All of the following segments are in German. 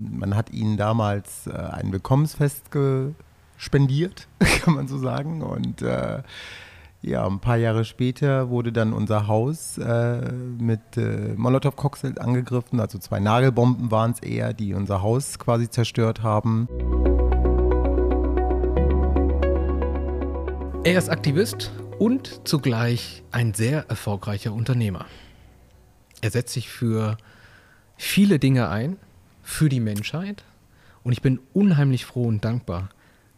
Man hat ihnen damals äh, ein Willkommensfest spendiert, kann man so sagen. Und äh, ja, ein paar Jahre später wurde dann unser Haus äh, mit äh, Molotow-Cocktails angegriffen. Also zwei Nagelbomben waren es eher, die unser Haus quasi zerstört haben. Er ist Aktivist und zugleich ein sehr erfolgreicher Unternehmer. Er setzt sich für viele Dinge ein, für die Menschheit. Und ich bin unheimlich froh und dankbar,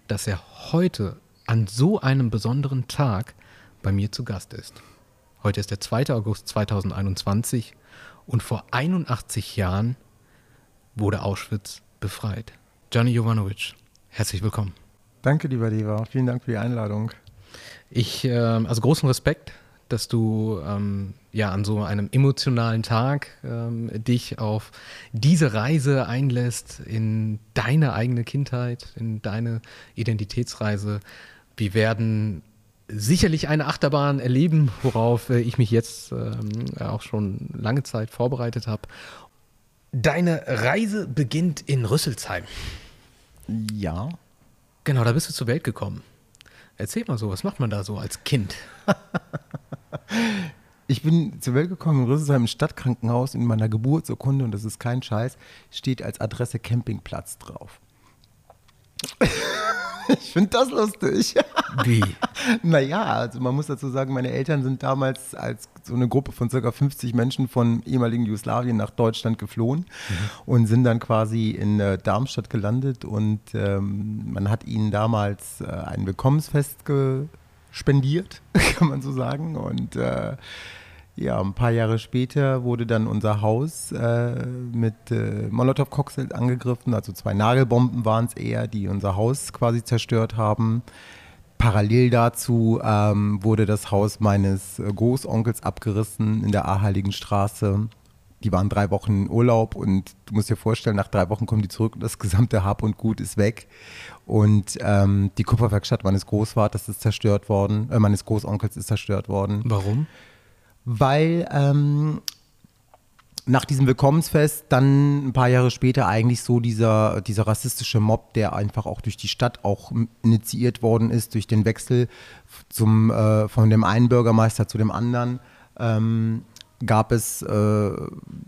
dass er heute an so einem besonderen Tag bei mir zu Gast ist. Heute ist der 2. August 2021 und vor 81 Jahren wurde Auschwitz befreit. Gianni Jovanovic, herzlich willkommen. Danke, lieber Lever. Vielen Dank für die Einladung. Ich, äh, also großen Respekt, dass du ähm, ja an so einem emotionalen Tag ähm, dich auf diese Reise einlässt in deine eigene Kindheit, in deine Identitätsreise. Wir werden sicherlich eine Achterbahn erleben, worauf äh, ich mich jetzt ähm, auch schon lange Zeit vorbereitet habe. Deine Reise beginnt in Rüsselsheim. Ja. Genau, da bist du zur Welt gekommen. Erzähl mal so, was macht man da so als Kind? ich bin zur Welt gekommen in Rüsselsheim im Stadtkrankenhaus in meiner Geburtsurkunde und das ist kein Scheiß, steht als Adresse Campingplatz drauf. ich finde das lustig. Wie? naja, also man muss dazu sagen, meine Eltern sind damals als so eine Gruppe von ca. 50 Menschen von ehemaligen Jugoslawien nach Deutschland geflohen mhm. und sind dann quasi in äh, Darmstadt gelandet und ähm, man hat ihnen damals äh, ein Willkommensfest spendiert, kann man so sagen. Und äh, ja, ein paar Jahre später wurde dann unser Haus äh, mit äh, Molotow-Cocktails angegriffen. Also zwei Nagelbomben waren es eher, die unser Haus quasi zerstört haben. Parallel dazu ähm, wurde das Haus meines äh, Großonkels abgerissen in der Aheiligenstraße. Die waren drei Wochen in Urlaub und du musst dir vorstellen, nach drei Wochen kommen die zurück und das gesamte Hab und Gut ist weg. Und ähm, die Kupferwerkstatt meines Großvaters ist zerstört worden, äh, meines Großonkels ist zerstört worden. Warum? Weil ähm, nach diesem Willkommensfest dann ein paar Jahre später eigentlich so dieser, dieser rassistische Mob, der einfach auch durch die Stadt auch initiiert worden ist, durch den Wechsel zum, äh, von dem einen Bürgermeister zu dem anderen, ähm, gab es äh,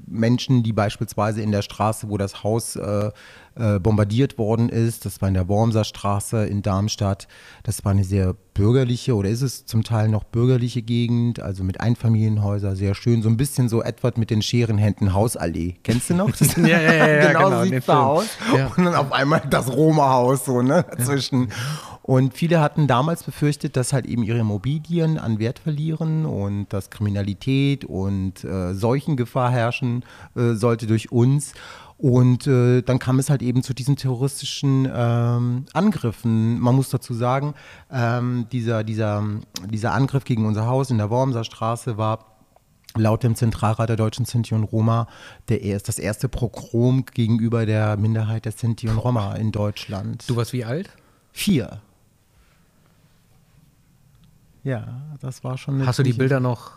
Menschen, die beispielsweise in der Straße, wo das Haus äh, äh, bombardiert worden ist, das war in der Wormser Straße in Darmstadt, das war eine sehr bürgerliche oder ist es zum Teil noch bürgerliche Gegend, also mit Einfamilienhäusern, sehr schön, so ein bisschen so Edward mit den Scherenhänden Hausallee. Kennst du noch? Das, ja, ja, ja, genau, genau sieht es aus. Ja. Und dann auf einmal das Roma-Haus so, ne, dazwischen. Und viele hatten damals befürchtet, dass halt eben ihre Immobilien an Wert verlieren und dass Kriminalität und äh, Seuchengefahr herrschen äh, sollte durch uns. Und äh, dann kam es halt eben zu diesen terroristischen ähm, Angriffen. Man muss dazu sagen, ähm, dieser, dieser, dieser Angriff gegen unser Haus in der Wormser Straße war laut dem Zentralrat der deutschen Sinti und Roma der erst, das erste Pogrom gegenüber der Minderheit der Sinti und Roma in Deutschland. Du warst wie alt? Vier. Ja, das war schon. Hast du die Bilder noch?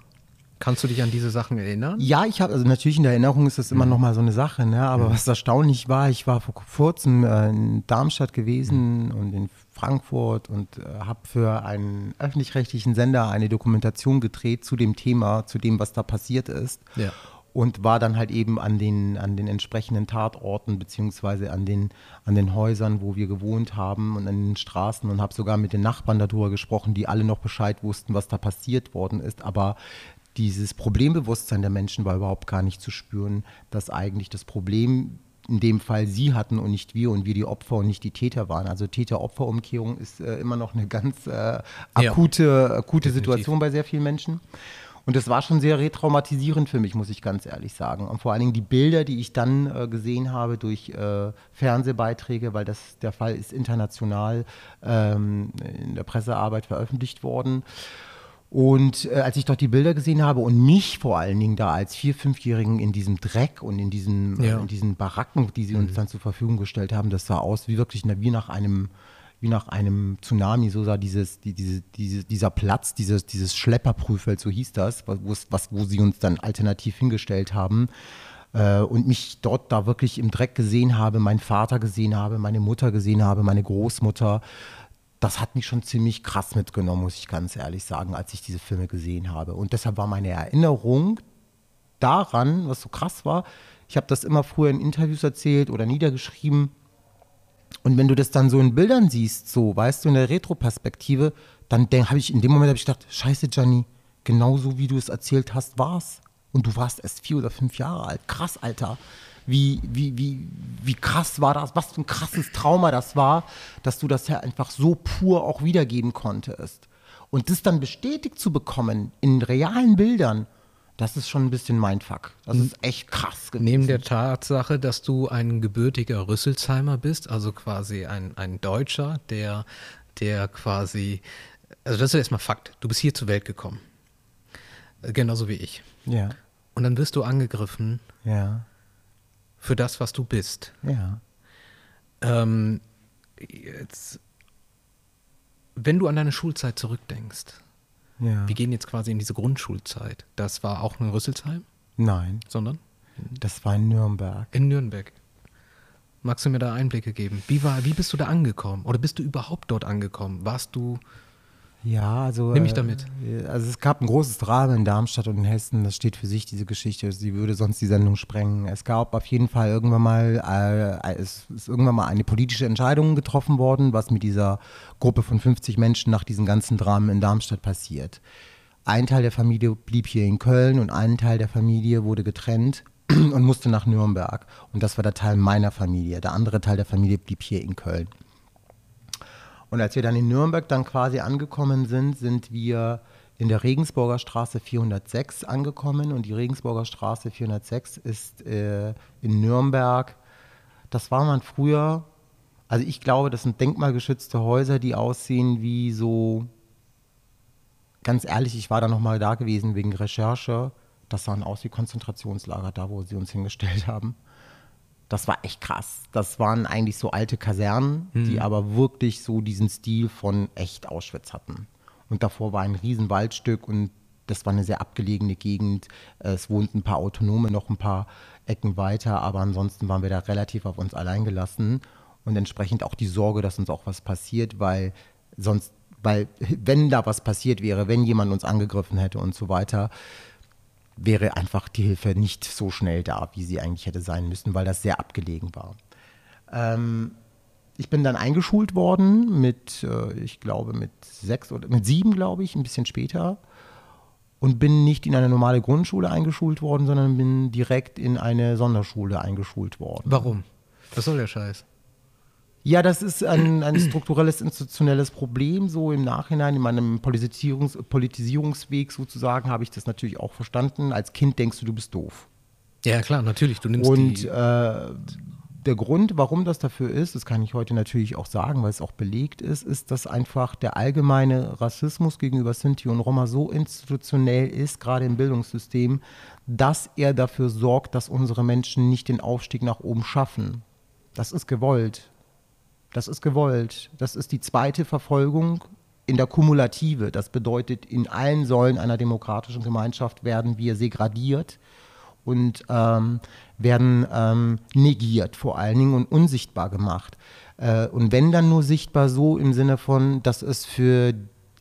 Kannst du dich an diese Sachen erinnern? Ja, ich habe, also natürlich in der Erinnerung ist das immer mhm. noch mal so eine Sache, ne? aber mhm. was erstaunlich war, ich war vor kurzem äh, in Darmstadt gewesen mhm. und in Frankfurt und äh, habe für einen öffentlich-rechtlichen Sender eine Dokumentation gedreht zu dem Thema, zu dem, was da passiert ist. Ja und war dann halt eben an den, an den entsprechenden Tatorten beziehungsweise an den, an den Häusern, wo wir gewohnt haben und an den Straßen und habe sogar mit den Nachbarn darüber gesprochen, die alle noch Bescheid wussten, was da passiert worden ist. Aber dieses Problembewusstsein der Menschen war überhaupt gar nicht zu spüren, dass eigentlich das Problem in dem Fall sie hatten und nicht wir und wir die Opfer und nicht die Täter waren. Also Täter-Opfer-Umkehrung ist äh, immer noch eine ganz äh, akute, ja, akute Situation bei sehr vielen Menschen. Und das war schon sehr retraumatisierend für mich, muss ich ganz ehrlich sagen. Und vor allen Dingen die Bilder, die ich dann äh, gesehen habe durch äh, Fernsehbeiträge, weil das der Fall ist international ähm, in der Pressearbeit veröffentlicht worden. Und äh, als ich dort die Bilder gesehen habe und mich vor allen Dingen da als Vier-, Fünfjährigen in diesem Dreck und in diesen, ja. in diesen Baracken, die sie uns mhm. dann zur Verfügung gestellt haben, das sah aus wie wirklich wie nach einem wie nach einem Tsunami, so sah dieses, die, diese, diese, dieser Platz, dieses, dieses Schlepperprüffeld, so hieß das, was, wo sie uns dann alternativ hingestellt haben, äh, und mich dort da wirklich im Dreck gesehen habe, meinen Vater gesehen habe, meine Mutter gesehen habe, meine Großmutter. Das hat mich schon ziemlich krass mitgenommen, muss ich ganz ehrlich sagen, als ich diese Filme gesehen habe. Und deshalb war meine Erinnerung daran, was so krass war, ich habe das immer früher in Interviews erzählt oder niedergeschrieben. Und wenn du das dann so in Bildern siehst, so, weißt du, in der Retroperspektive, dann habe ich in dem Moment ich gedacht, scheiße, Gianni, genauso wie du es erzählt hast, war's. Und du warst erst vier oder fünf Jahre alt. Krass, Alter. Wie, wie, wie, wie krass war das? Was für ein krasses Trauma das war, dass du das ja einfach so pur auch wiedergeben konntest. Und das dann bestätigt zu bekommen in realen Bildern, das ist schon ein bisschen Mindfuck. Das ist echt krass gewesen. Neben der Tatsache, dass du ein gebürtiger Rüsselsheimer bist, also quasi ein, ein Deutscher, der, der quasi, also das ist erstmal Fakt, du bist hier zur Welt gekommen. Genauso wie ich. Ja. Und dann wirst du angegriffen. Ja. Für das, was du bist. Ja. Ähm, jetzt, wenn du an deine Schulzeit zurückdenkst, ja. wir gehen jetzt quasi in diese Grundschulzeit. Das war auch in Rüsselsheim? Nein. Sondern? Das war in Nürnberg. In Nürnberg. Magst du mir da Einblicke geben? Wie, war, wie bist du da angekommen? Oder bist du überhaupt dort angekommen? Warst du ja, also. Nimm mich damit. Äh, also es gab ein großes Drama in Darmstadt und in Hessen, das steht für sich, diese Geschichte. Sie würde sonst die Sendung sprengen. Es gab auf jeden Fall irgendwann mal, äh, es ist irgendwann mal eine politische Entscheidung getroffen worden, was mit dieser Gruppe von 50 Menschen nach diesen ganzen Dramen in Darmstadt passiert. Ein Teil der Familie blieb hier in Köln und ein Teil der Familie wurde getrennt und musste nach Nürnberg. Und das war der Teil meiner Familie. Der andere Teil der Familie blieb hier in Köln. Und als wir dann in Nürnberg dann quasi angekommen sind, sind wir in der Regensburger Straße 406 angekommen. Und die Regensburger Straße 406 ist äh, in Nürnberg. Das war man früher. Also ich glaube, das sind denkmalgeschützte Häuser, die aussehen wie so. Ganz ehrlich, ich war da nochmal da gewesen wegen Recherche. Das sahen aus wie Konzentrationslager, da wo sie uns hingestellt haben das war echt krass. Das waren eigentlich so alte Kasernen, mhm. die aber wirklich so diesen Stil von echt Auschwitz hatten. Und davor war ein Riesenwaldstück und das war eine sehr abgelegene Gegend. Es wohnten ein paar Autonome noch ein paar Ecken weiter, aber ansonsten waren wir da relativ auf uns allein gelassen und entsprechend auch die Sorge, dass uns auch was passiert, weil sonst, weil wenn da was passiert wäre, wenn jemand uns angegriffen hätte und so weiter, wäre einfach die Hilfe nicht so schnell da, wie sie eigentlich hätte sein müssen, weil das sehr abgelegen war. Ähm, ich bin dann eingeschult worden mit, äh, ich glaube, mit sechs oder mit sieben, glaube ich, ein bisschen später. Und bin nicht in eine normale Grundschule eingeschult worden, sondern bin direkt in eine Sonderschule eingeschult worden. Warum? Was soll der Scheiß? Ja, das ist ein, ein strukturelles, institutionelles Problem. So im Nachhinein, in meinem Politisierungs Politisierungsweg sozusagen, habe ich das natürlich auch verstanden. Als Kind denkst du, du bist doof. Ja, klar, natürlich. Du nimmst Und die äh, der Grund, warum das dafür ist, das kann ich heute natürlich auch sagen, weil es auch belegt ist, ist, dass einfach der allgemeine Rassismus gegenüber Sinti und Roma so institutionell ist, gerade im Bildungssystem, dass er dafür sorgt, dass unsere Menschen nicht den Aufstieg nach oben schaffen. Das ist gewollt. Das ist gewollt. Das ist die zweite Verfolgung in der Kumulative. Das bedeutet, in allen Säulen einer demokratischen Gemeinschaft werden wir segradiert und ähm, werden ähm, negiert vor allen Dingen und unsichtbar gemacht. Äh, und wenn dann nur sichtbar so im Sinne von, dass es für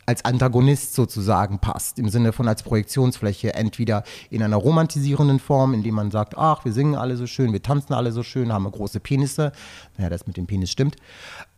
als Antagonist sozusagen passt, im Sinne von als Projektionsfläche, entweder in einer romantisierenden Form, indem man sagt, ach, wir singen alle so schön, wir tanzen alle so schön, haben große Penisse. Naja, das mit dem Penis stimmt.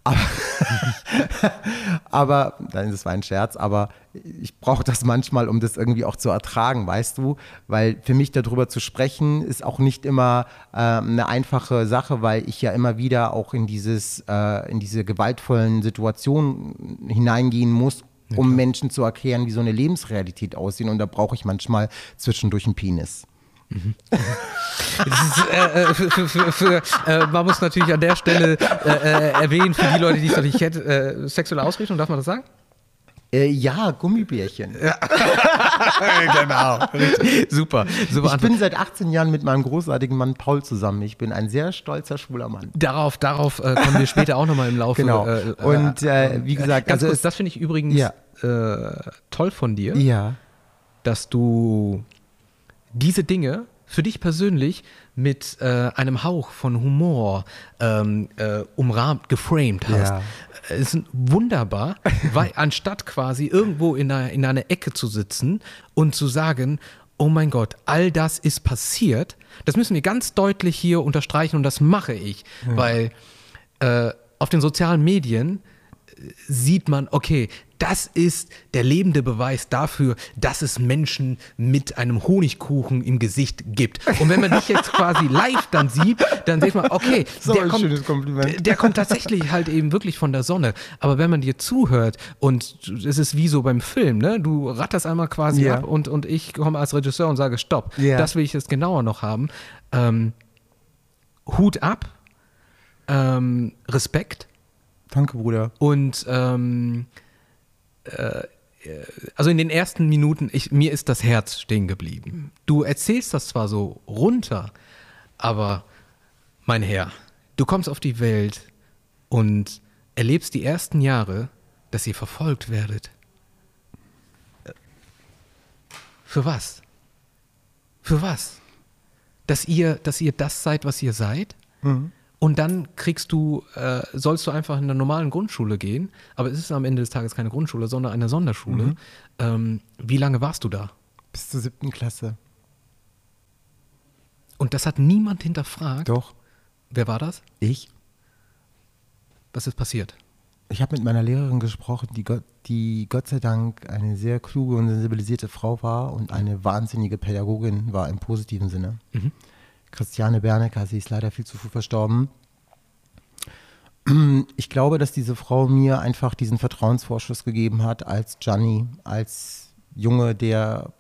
Aber, aber dann ist es ein Scherz, aber ich brauche das manchmal, um das irgendwie auch zu ertragen, weißt du? Weil für mich darüber zu sprechen, ist auch nicht immer äh, eine einfache Sache, weil ich ja immer wieder auch in dieses, äh, in diese gewaltvollen Situationen hineingehen muss, ja, um Menschen zu erklären, wie so eine Lebensrealität aussieht. Und da brauche ich manchmal zwischendurch einen Penis. Mhm. ist, äh, äh, für, für, für, äh, man muss natürlich an der Stelle äh, äh, erwähnen, für die Leute, die es noch nicht kennen, äh, sexuelle Ausrichtung, darf man das sagen? Ja, Gummibärchen. Ja. genau. Super. Super. Ich bin seit 18 Jahren mit meinem großartigen Mann Paul zusammen. Ich bin ein sehr stolzer schwuler Mann. Darauf, darauf kommen wir später auch nochmal im Laufe. Genau. Und wie gesagt, also kurz, das finde ich übrigens ja. toll von dir. Ja. Dass du diese Dinge für dich persönlich mit äh, einem Hauch von Humor ähm, äh, umrahmt, geframed hast, Ja. Äh, ist wunderbar, weil anstatt quasi irgendwo in einer, in einer Ecke zu sitzen und zu sagen, oh mein Gott, all das ist passiert, das müssen wir ganz deutlich hier unterstreichen und das mache ich, weil äh, auf den sozialen Medien sieht man, okay, das ist der lebende Beweis dafür, dass es Menschen mit einem Honigkuchen im Gesicht gibt. Und wenn man dich jetzt quasi live dann sieht, dann sieht man, okay, So der, kommt, der kommt tatsächlich halt eben wirklich von der Sonne. Aber wenn man dir zuhört und es ist wie so beim Film, ne? Du ratterst einmal quasi Ja. ab und, und ich komme als Regisseur und sage, stopp, Ja. das will ich jetzt genauer noch haben. Ähm, Hut ab, ähm, Respekt Danke, Bruder. und ähm, äh, also in den ersten Minuten, ich, mir ist das Herz stehen geblieben. Du erzählst das zwar so runter, aber mein Herr, du kommst auf die Welt und erlebst die ersten Jahre, dass ihr verfolgt werdet. Äh, Für was? Für was? Dass ihr, dass ihr das seid, was ihr seid? Und dann kriegst du, äh, sollst du einfach in einer normalen Grundschule gehen, aber es ist am Ende des Tages keine Grundschule, sondern eine Sonderschule. Ähm, wie lange warst du da? Bis zur siebten Klasse. Und das hat niemand hinterfragt. Doch. Wer war das? Ich? Was ist passiert? Ich habe mit meiner Lehrerin gesprochen, die Gott, die Gott sei Dank eine sehr kluge und sensibilisierte Frau war und eine wahnsinnige Pädagogin war im positiven Sinne. Christiane Bernecker, sie ist leider viel zu früh verstorben. Ich glaube, dass diese Frau mir einfach diesen Vertrauensvorschuss gegeben hat als Gianni, als Junge, der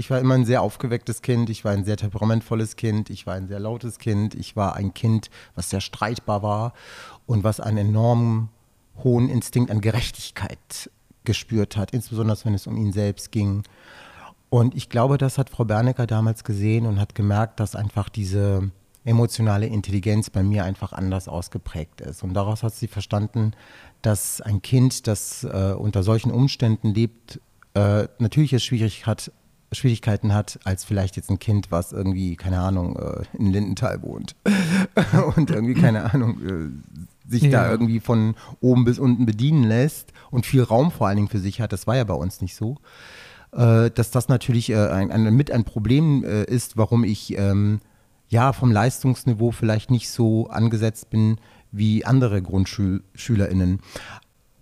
ich war immer ein sehr aufgewecktes Kind, ich war ein sehr temperamentvolles Kind, ich war ein sehr lautes Kind, ich war ein Kind, was sehr streitbar war und was einen enormen hohen Instinkt an Gerechtigkeit gespürt hat, insbesondere wenn es um ihn selbst ging. Und ich glaube, das hat Frau Bernecker damals gesehen und hat gemerkt, dass einfach diese emotionale Intelligenz bei mir einfach anders ausgeprägt ist. Und daraus hat sie verstanden, dass ein Kind, das äh, unter solchen Umständen lebt, äh, natürlich es schwierig hat, Schwierigkeiten hat, als vielleicht jetzt ein Kind, was irgendwie, keine Ahnung, äh, in Lindenthal wohnt und irgendwie, keine Ahnung, äh, sich da Ja. irgendwie von oben bis unten bedienen lässt und viel Raum vor allen Dingen für sich hat. Das war ja bei uns nicht so. Äh, dass das natürlich äh, ein, ein, mit ein Problem äh, ist, warum ich ähm, ja vom Leistungsniveau vielleicht nicht so angesetzt bin wie andere GrundschülerInnen.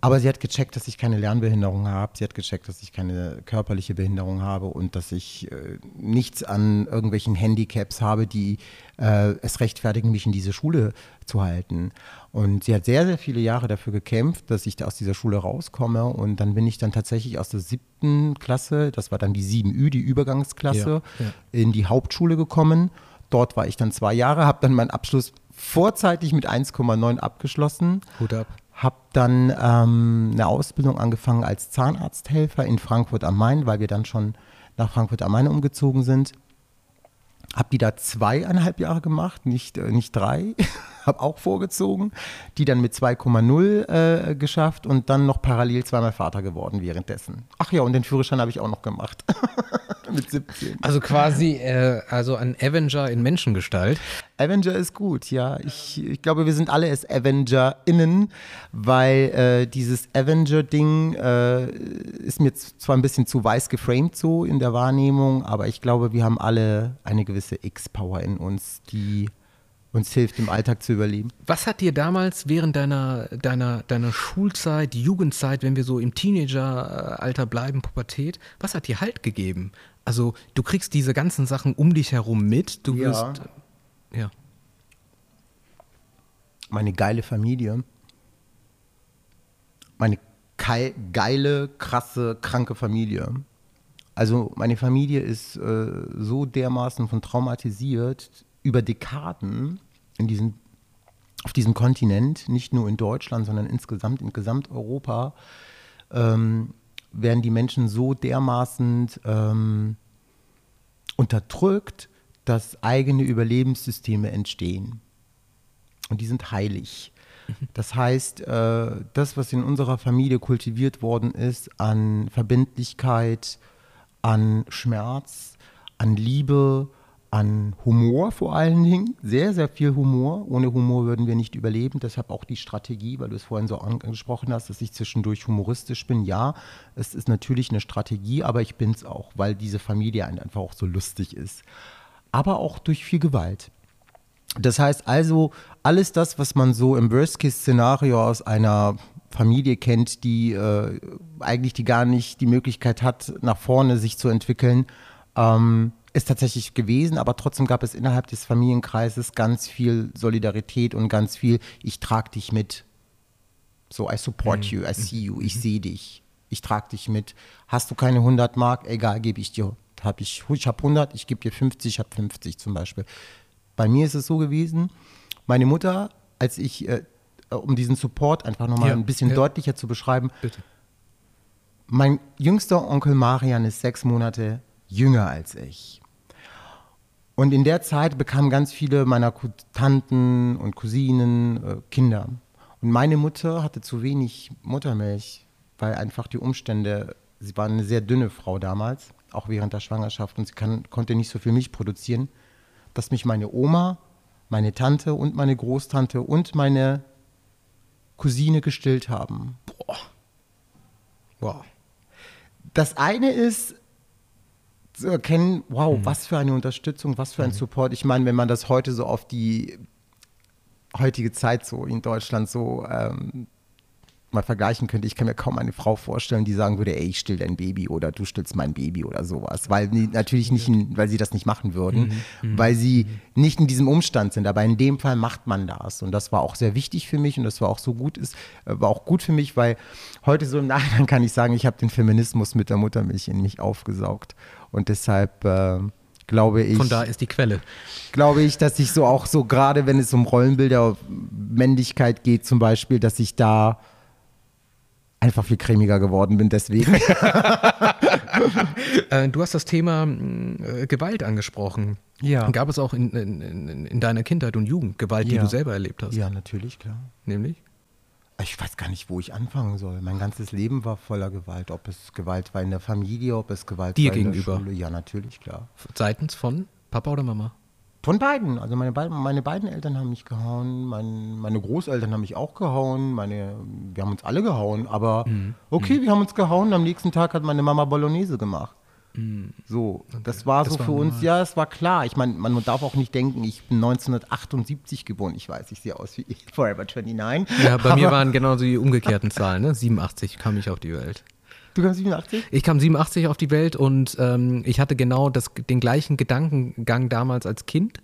Aber sie hat gecheckt, dass ich keine Lernbehinderung habe. Sie hat gecheckt, dass ich keine körperliche Behinderung habe und dass ich äh, nichts an irgendwelchen Handicaps habe, die äh, es rechtfertigen, mich in diese Schule zu halten. Und sie hat sehr, sehr viele Jahre dafür gekämpft, dass ich da aus dieser Schule rauskomme. Und dann bin ich dann tatsächlich aus der siebten Klasse, das war dann die 7Ü, die Übergangsklasse, Ja, ja. in die Hauptschule gekommen. Dort war ich dann zwei Jahre, habe dann meinen Abschluss vorzeitig mit 1,9 abgeschlossen. Hut ab. Habe dann ähm, eine Ausbildung angefangen als Zahnarzthelfer in Frankfurt am Main, weil wir dann schon nach Frankfurt am Main umgezogen sind. Habe die da zweieinhalb Jahre gemacht, nicht, äh, nicht drei. Habe auch vorgezogen. Die dann mit 2,0 äh, geschafft und dann noch parallel zweimal Vater geworden währenddessen. Ach ja, und den Führerschein habe ich auch noch gemacht. mit 17. Also quasi, äh, also ein Avenger in Menschengestalt. Avenger ist gut, ja. Ich, ich glaube, wir sind alle es AvengerInnen, weil äh, dieses Avenger-Ding äh, ist mir zwar ein bisschen zu weiß geframed so in der Wahrnehmung, aber ich glaube, wir haben alle eine gewisse X-Power in uns, die uns hilft, im Alltag zu überleben. Was hat dir damals während deiner, deiner, deiner Schulzeit, Jugendzeit, wenn wir so im Teenageralter bleiben, Pubertät, was hat dir Halt gegeben? Also du kriegst diese ganzen Sachen um dich herum mit, du Ja. wirst, ja. meine geile Familie, meine geile, krasse, kranke Familie. Also meine Familie ist äh, so dermaßen von traumatisiert über Dekaden in diesem, auf diesem Kontinent, nicht nur in Deutschland, sondern insgesamt in Gesamteuropa, ähm, werden die Menschen so dermaßen ähm, unterdrückt, dass eigene Überlebenssysteme entstehen. Und die sind heilig. Das heißt, äh, das, was in unserer Familie kultiviert worden ist an Verbindlichkeit, an Schmerz, an Liebe, an Humor vor allen Dingen, sehr, sehr viel Humor. Ohne Humor würden wir nicht überleben. Deshalb auch die Strategie, weil du es vorhin so angesprochen hast, dass ich zwischendurch humoristisch bin. Ja, es ist natürlich eine Strategie, aber ich bin es auch, weil diese Familie einfach auch so lustig ist. Aber auch durch viel Gewalt. Das heißt also, alles das, was man so im Worst-Case-Szenario aus einer Familie kennt, die äh, eigentlich die gar nicht die Möglichkeit hat, nach vorne sich zu entwickeln, ähm, ist tatsächlich gewesen, aber trotzdem gab es innerhalb des Familienkreises ganz viel Solidarität und ganz viel, ich trage dich mit. So, I support mhm. you, I see you, ich mhm. sehe dich, ich trage dich mit. Hast du keine 100 Mark? Egal, gebe ich dir. Hab ich ich habe 100, ich gebe dir 50, ich habe 50 zum Beispiel. Bei mir ist es so gewesen, meine Mutter, als ich, äh, um diesen Support einfach nochmal ja, ein bisschen ja. deutlicher zu beschreiben, Bitte. mein jüngster Onkel Marian ist sechs Monate jünger als ich. Und in der Zeit bekamen ganz viele meiner Tanten und Cousinen äh, Kinder. Und meine Mutter hatte zu wenig Muttermilch, weil einfach die Umstände, sie war eine sehr dünne Frau damals, auch während der Schwangerschaft, und sie kann, konnte nicht so viel Milch produzieren, dass mich meine Oma, meine Tante und meine Großtante und meine Cousine gestillt haben. Boah. Wow. Das eine ist, zu erkennen, wow, mhm. was für eine Unterstützung, was für ein mhm. Support. Ich meine, wenn man das heute so auf die heutige Zeit so in Deutschland so ähm, mal vergleichen könnte, ich kann mir kaum eine Frau vorstellen, die sagen würde, ey, ich still dein Baby oder du stillst mein Baby oder sowas, weil die natürlich nicht, weil sie das nicht machen würden, mhm. mhm. weil sie mhm. nicht in diesem Umstand sind, aber in dem Fall macht man das und das war auch sehr wichtig für mich und das war auch so gut ist, äh, war auch gut für mich, weil heute so im Nachhinein kann ich sagen, ich habe den Feminismus mit der Muttermilch in mich aufgesaugt und deshalb äh, glaube ich. Von da ist die Quelle. Glaube ich, dass ich so auch so, gerade wenn es um Rollenbilder, Männlichkeit geht zum Beispiel, dass ich da einfach viel cremiger geworden bin deswegen. Äh, du hast das Thema äh, Gewalt angesprochen. Ja. Gab es auch in, in, in, deiner Kindheit und Jugend Gewalt, ja. die du selber erlebt hast? Ja, natürlich, klar. Nämlich? Ich weiß gar nicht, wo ich anfangen soll. Mein ganzes Leben war voller Gewalt. Ob es Gewalt war in der Familie, ob es Gewalt Dir war gegenüber. in der Schule. Ja, natürlich, klar. Seitens von Papa oder Mama? Von beiden. Also meine, beiden, meine beiden Eltern haben mich gehauen, mein, meine Großeltern haben mich auch gehauen, meine, wir haben uns alle gehauen, aber mhm. okay, mhm. wir haben uns gehauen. Am nächsten Tag hat meine Mama Bolognese gemacht. Mhm. So, okay. das war das so war für uns, ja, es war klar. Ich meine, man darf auch nicht denken, ich bin 1978 geboren. Ich weiß, ich sehe aus wie Forever 29. Ja, bei mir waren genau die umgekehrten Zahlen, ne? 87 kam ich auf die Welt. Du kamst 87? Ich kam 87 auf die Welt und ähm, ich hatte genau das, den gleichen Gedankengang damals als Kind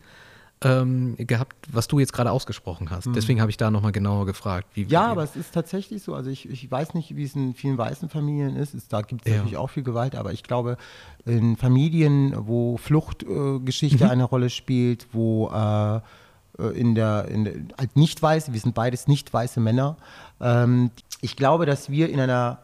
ähm, gehabt, was du jetzt gerade ausgesprochen hast. Hm. Deswegen habe ich da nochmal genauer gefragt. Wie, ja, wie aber es ist tatsächlich so. Also ich, ich weiß nicht, wie es in vielen weißen Familien ist. Es, da gibt es ja. natürlich auch viel Gewalt, aber ich glaube, in Familien, wo Fluchtgeschichte äh, mhm. eine Rolle spielt, wo äh, äh in der, in der als nicht weiß, wir sind beides nicht weiße Männer. Ähm, ich glaube, dass wir in einer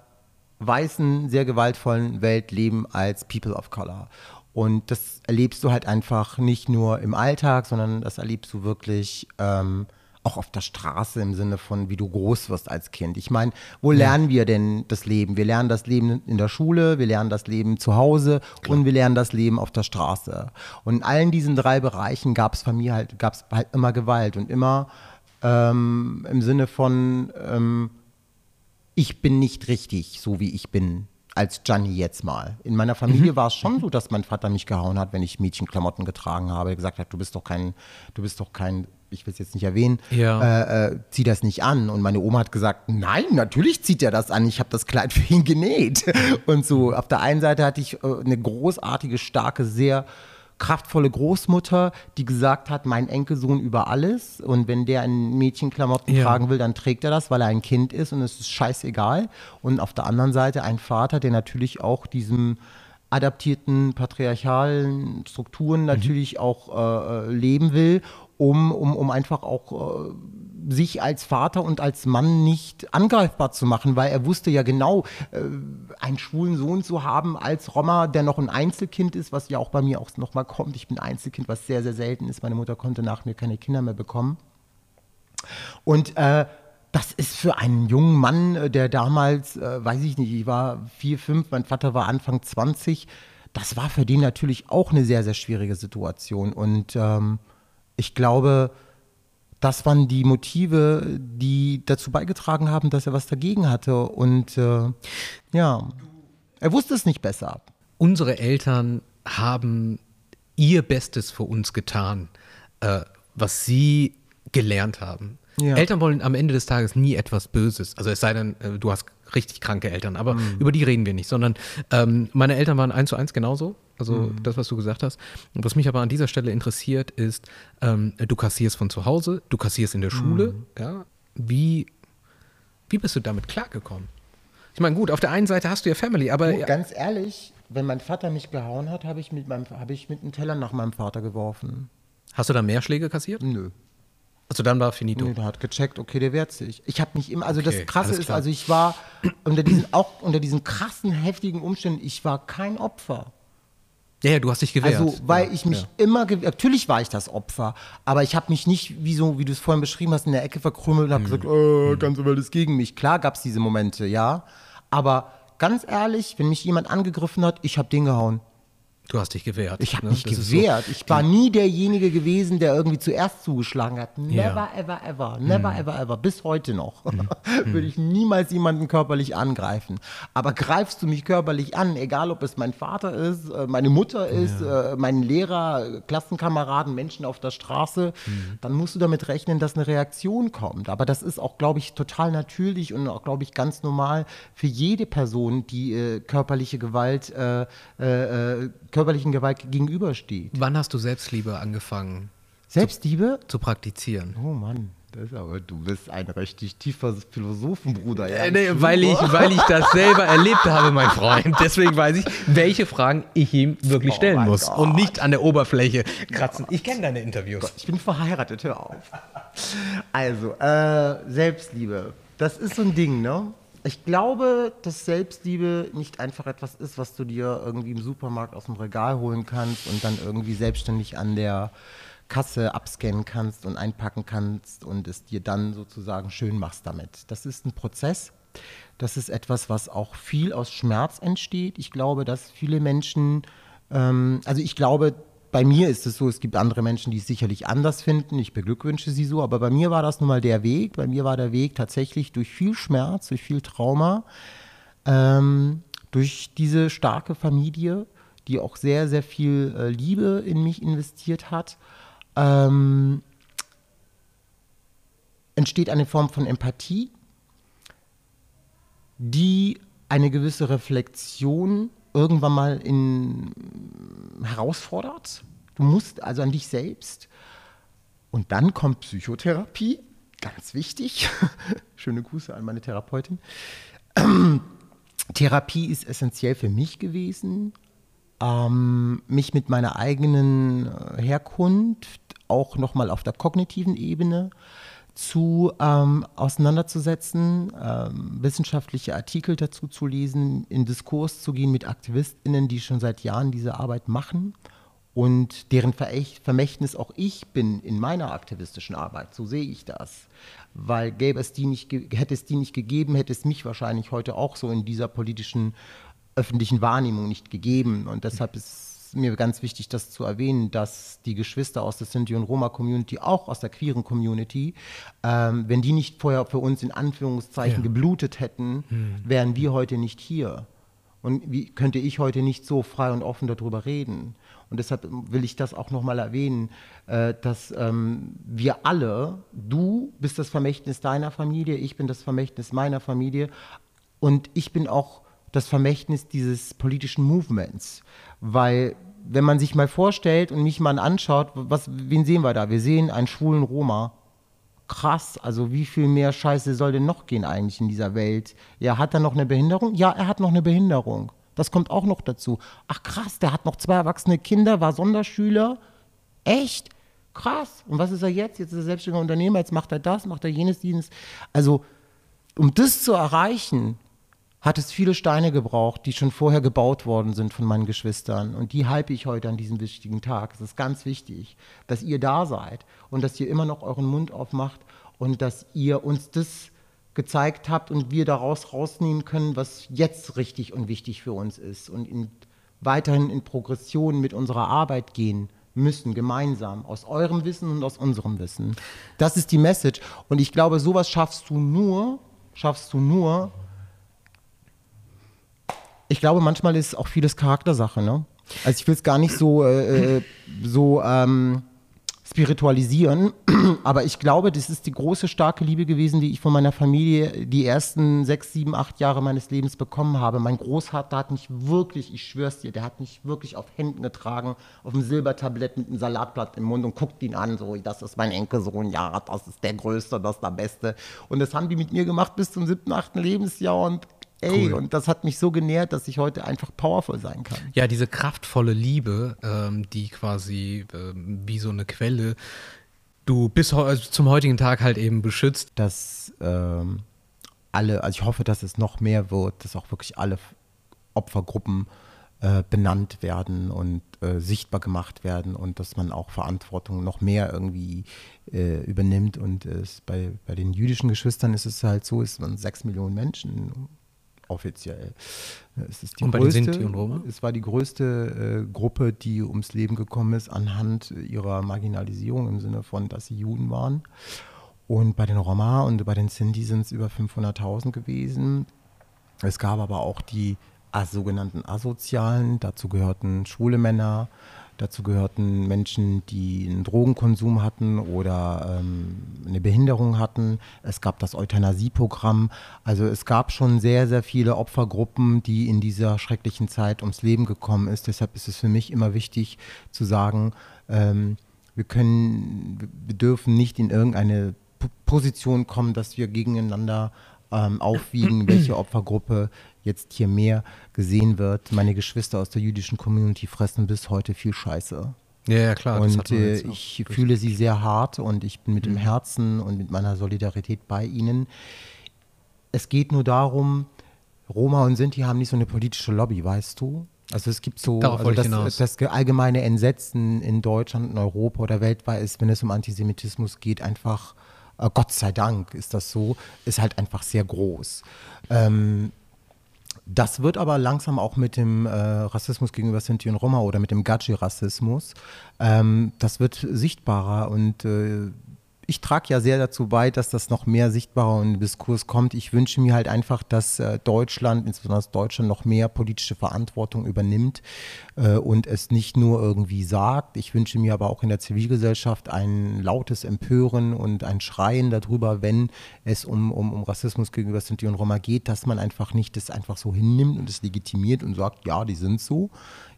weißen, sehr gewaltvollen Welt leben als People of Color. Und das erlebst du halt einfach nicht nur im Alltag, sondern das erlebst du wirklich ähm, auch auf der Straße im Sinne von, wie du groß wirst als Kind. Ich meine, wo lernen wir denn das Leben? Wir lernen das Leben in der Schule, wir lernen das Leben zu Hause Klar. und wir lernen das Leben auf der Straße. Und in allen diesen drei Bereichen gab es von halt, gab's halt immer Gewalt und immer ähm, im Sinne von, ähm, ich bin nicht richtig, so wie ich bin, als Gianni jetzt mal. In meiner Familie mhm. war es schon so, dass mein Vater mich gehauen hat, wenn ich Mädchenklamotten getragen habe. Er gesagt hat, du bist doch kein, du bist doch kein, ich will es jetzt nicht erwähnen, ja. äh, äh, zieh das nicht an. Und meine Oma hat gesagt, nein, natürlich zieht er das an. Ich habe das Kleid für ihn genäht. Und so, auf der einen Seite hatte ich äh, eine großartige, starke, sehr kraftvolle Großmutter, die gesagt hat, mein Enkelsohn über alles und wenn der ein Mädchenklamotten ja. tragen will, dann trägt er das, weil er ein Kind ist und es ist scheißegal. Und auf der anderen Seite ein Vater, der natürlich auch diesem adaptierten patriarchalen Strukturen mhm. natürlich mhm. auch äh, äh, leben will, um, um, um einfach auch äh, sich als Vater und als Mann nicht angreifbar zu machen, weil er wusste ja genau, äh, einen schwulen Sohn zu haben als Roma, der noch ein Einzelkind ist, was ja auch bei mir auch nochmal kommt. Ich bin Einzelkind, was sehr, sehr selten ist. Meine Mutter konnte nach mir keine Kinder mehr bekommen. Und äh, das ist für einen jungen Mann, äh, der damals, äh, weiß ich nicht, ich war vier, fünf, mein Vater war Anfang 20, das war für den natürlich auch eine sehr, sehr schwierige Situation. Und ähm, ich glaube, das waren die Motive, die dazu beigetragen haben, dass er was dagegen hatte. Und äh, ja, er wusste es nicht besser. Unsere Eltern haben ihr Bestes für uns getan, äh, was sie gelernt haben. Ja. Eltern wollen am Ende des Tages nie etwas Böses. Also es sei denn, äh, du hast richtig kranke Eltern, aber mhm. über die reden wir nicht, sondern ähm, meine Eltern waren eins zu eins genauso. Also mhm. das, was du gesagt hast. Und was mich aber an dieser Stelle interessiert, ist, ähm, du kassierst von zu Hause, du kassierst in der Schule. Mhm. Ja? Wie, wie bist du damit klargekommen? Ich meine, gut, auf der einen Seite hast du ja Family, aber. Du, ganz ehrlich, wenn mein Vater mich gehauen hat, habe ich, mit hab ich mit einem Teller nach meinem Vater geworfen. Hast du da mehr Schläge kassiert? Nö. Also dann war finito. Nee, der hat gecheckt, okay, der wehrt sich. Ich habe mich immer, also okay, das Krasse ist, also ich war unter diesen, auch unter diesen krassen, heftigen Umständen, ich war kein Opfer. Ja, ja, du hast dich gewehrt. Also, weil ja, ich mich ja. immer gewehrt, natürlich war ich das Opfer, aber ich habe mich nicht, wie so, wie du es vorhin beschrieben hast, in der Ecke verkrümmelt und habe mhm. gesagt, oh, ganze Welt ist gegen mich. Klar gab es diese Momente, ja, aber ganz ehrlich, wenn mich jemand angegriffen hat, ich habe den gehauen. Du hast dich gewehrt. Ich habe ne? mich das gewehrt. So, ich war nie derjenige gewesen, der irgendwie zuerst zugeschlagen hat. Never, ja. ever, ever. Never, mm. ever, ever. Bis heute noch. Mm. Würde ich niemals jemanden körperlich angreifen. Aber greifst du mich körperlich an, egal ob es mein Vater ist, äh, meine Mutter ist, ja. Äh, mein Lehrer, Klassenkameraden, Menschen auf der Straße, mm. dann musst du damit rechnen, dass eine Reaktion kommt. Aber das ist auch, glaube ich, total natürlich und auch, glaube ich, ganz normal für jede Person, die äh, körperliche Gewalt äh, äh, körperlichen Gewalt gegenübersteht. Wann hast du Selbstliebe angefangen? Selbstliebe? Zu, zu praktizieren. Oh Mann. Aber, du bist ein richtig tiefer Philosophenbruder. Ja, nee, weil, ich, weil ich das selber erlebt habe, mein Freund. Deswegen weiß ich, welche Fragen ich ihm wirklich oh stellen muss. Gott. Und nicht an der Oberfläche kratzen. Ich kenne deine Interviews. Ich bin verheiratet, hör auf. Also, äh, Selbstliebe. Das ist so ein Ding, ne? Ich glaube, dass Selbstliebe nicht einfach etwas ist, was du dir irgendwie im Supermarkt aus dem Regal holen kannst und dann irgendwie selbstständig an der Kasse abscannen kannst und einpacken kannst und es dir dann sozusagen schön machst damit. Das ist ein Prozess. Das ist etwas, was auch viel aus Schmerz entsteht. Ich glaube, dass viele Menschen, ähm, also ich glaube, bei mir ist es so, es gibt andere Menschen, die es sicherlich anders finden. Ich beglückwünsche sie so, aber bei mir war das nun mal der Weg. Bei mir war der Weg tatsächlich durch viel Schmerz, durch viel Trauma, ähm, durch diese starke Familie, die auch sehr, sehr viel äh, Liebe in mich investiert hat. Ähm, entsteht eine Form von Empathie, die eine gewisse Reflexion irgendwann mal in, herausfordert. Du musst also an dich selbst. Und dann kommt Psychotherapie, ganz wichtig. Schöne Grüße an meine Therapeutin. Ähm, Therapie ist essentiell für mich gewesen, ähm, mich mit meiner eigenen äh, Herkunft auch nochmal auf der kognitiven Ebene zu ähm, auseinanderzusetzen, ähm, wissenschaftliche Artikel dazu zu lesen, in Diskurs zu gehen mit AktivistInnen, die schon seit Jahren diese Arbeit machen und deren Vermächtnis auch ich bin in meiner aktivistischen Arbeit. So sehe ich das. Weil gäbe es die nicht, hätte es die nicht gegeben, hätte es mich wahrscheinlich heute auch so in dieser politischen öffentlichen Wahrnehmung nicht gegeben. Und deshalb ist mir ganz wichtig, das zu erwähnen, dass die Geschwister aus der Sinti- und Roma-Community, auch aus der queeren Community, ähm, wenn die nicht vorher für uns in Anführungszeichen ja. geblutet hätten, hm. wären wir heute nicht hier. Und wie könnte ich heute nicht so frei und offen darüber reden? Und deshalb will ich das auch nochmal erwähnen, äh, dass ähm, wir alle, du bist das Vermächtnis deiner Familie, ich bin das Vermächtnis meiner Familie und ich bin auch das Vermächtnis dieses politischen Movements. Weil, wenn man sich mal vorstellt und mich mal anschaut, was, wen sehen wir da? Wir sehen einen schwulen Roma. Krass, also wie viel mehr Scheiße soll denn noch gehen eigentlich in dieser Welt? Ja, hat er noch eine Behinderung? Ja, er hat noch eine Behinderung. Das kommt auch noch dazu. Ach krass, der hat noch zwei erwachsene Kinder, war Sonderschüler. Echt? Krass. Und was ist er jetzt? Jetzt ist er selbstständiger Unternehmer, jetzt macht er das, macht er jenes, jenes. Also, um das zu erreichen, hat es viele Steine gebraucht, die schon vorher gebaut worden sind von meinen Geschwistern. Und die halte ich heute an diesem wichtigen Tag. Es ist ganz wichtig, dass ihr da seid und dass ihr immer noch euren Mund aufmacht und dass ihr uns das gezeigt habt und wir daraus rausnehmen können, was jetzt richtig und wichtig für uns ist. Und in, weiterhin in Progression mit unserer Arbeit gehen müssen, gemeinsam, aus eurem Wissen und aus unserem Wissen. Das ist die Message. Und ich glaube, sowas schaffst du nur, schaffst du nur. Ich glaube, manchmal ist auch vieles Charaktersache, ne? Also ich will es gar nicht so, äh, äh so ähm, spiritualisieren. Aber ich glaube, das ist die große, starke Liebe gewesen, die ich von meiner Familie die ersten sechs, sieben, acht Jahre meines Lebens bekommen habe. Mein Großvater hat mich wirklich, ich schwör's dir, der hat mich wirklich auf Händen getragen, auf dem Silbertablett mit einem Salatblatt im Mund und guckt ihn an, so, das ist mein Enkelsohn, ja, das ist der Größte, das ist der Beste. Und das haben die mit mir gemacht bis zum siebten, achten Lebensjahr und Ey, cool. und das hat mich so genährt, dass ich heute einfach powerful sein kann. Ja, diese kraftvolle Liebe, ähm, die quasi ähm, wie so eine Quelle du bis also zum heutigen Tag halt eben beschützt. Dass ähm, alle, also ich hoffe, dass es noch mehr wird, dass auch wirklich alle Opfergruppen äh, benannt werden und äh, sichtbar gemacht werden und dass man auch Verantwortung noch mehr irgendwie äh, übernimmt. Und es bei, bei den jüdischen Geschwistern ist es halt so, es sind sechs Millionen Menschen offiziell. Es ist die und bei größte, den Sinti und Roma? Es war die größte äh, Gruppe, die ums Leben gekommen ist anhand ihrer Marginalisierung im Sinne von, dass sie Juden waren. Und bei den Roma und bei den Sinti sind es über 500.000 gewesen. Es gab aber auch die sogenannten Asozialen, dazu gehörten schwule Männer, Dazu gehörten Menschen, die einen Drogenkonsum hatten oder ähm, eine Behinderung hatten. Es gab das Euthanasieprogramm. Also es gab schon sehr, sehr viele Opfergruppen, die in dieser schrecklichen Zeit ums Leben gekommen ist. Deshalb ist es für mich immer wichtig zu sagen, ähm, wir können, wir dürfen nicht in irgendeine Position kommen, dass wir gegeneinander ähm, aufwiegen, welche Opfergruppe jetzt hier mehr gesehen wird. Meine Geschwister aus der jüdischen Community fressen bis heute viel Scheiße. Ja, ja klar. Und äh, ich fühle sie sehr hart und ich bin mit mhm. dem Herzen und mit meiner Solidarität bei ihnen. Es geht nur darum, Roma und Sinti haben nicht so eine politische Lobby, weißt du? Also es gibt so, also das, das, allgemeine Entsetzen in Deutschland, in Europa oder weltweit ist, wenn es um Antisemitismus geht, einfach, äh, Gott sei Dank ist das so, ist halt einfach sehr groß. Ähm, das wird aber langsam auch mit dem äh, Rassismus gegenüber Sinti und Roma oder mit dem Gaji-Rassismus, ähm, das wird sichtbarer und äh, ich trage ja sehr dazu bei, dass das noch mehr sichtbarer in den Diskurs kommt. Ich wünsche mir halt einfach, dass äh, Deutschland, insbesondere Deutschland, noch mehr politische Verantwortung übernimmt äh, und es nicht nur irgendwie sagt. Ich wünsche mir aber auch in der Zivilgesellschaft ein lautes Empören und ein Schreien darüber, wenn es um, um, um Rassismus gegenüber Sinti und Roma geht, dass man einfach nicht das einfach so hinnimmt und es legitimiert und sagt, ja, die sind so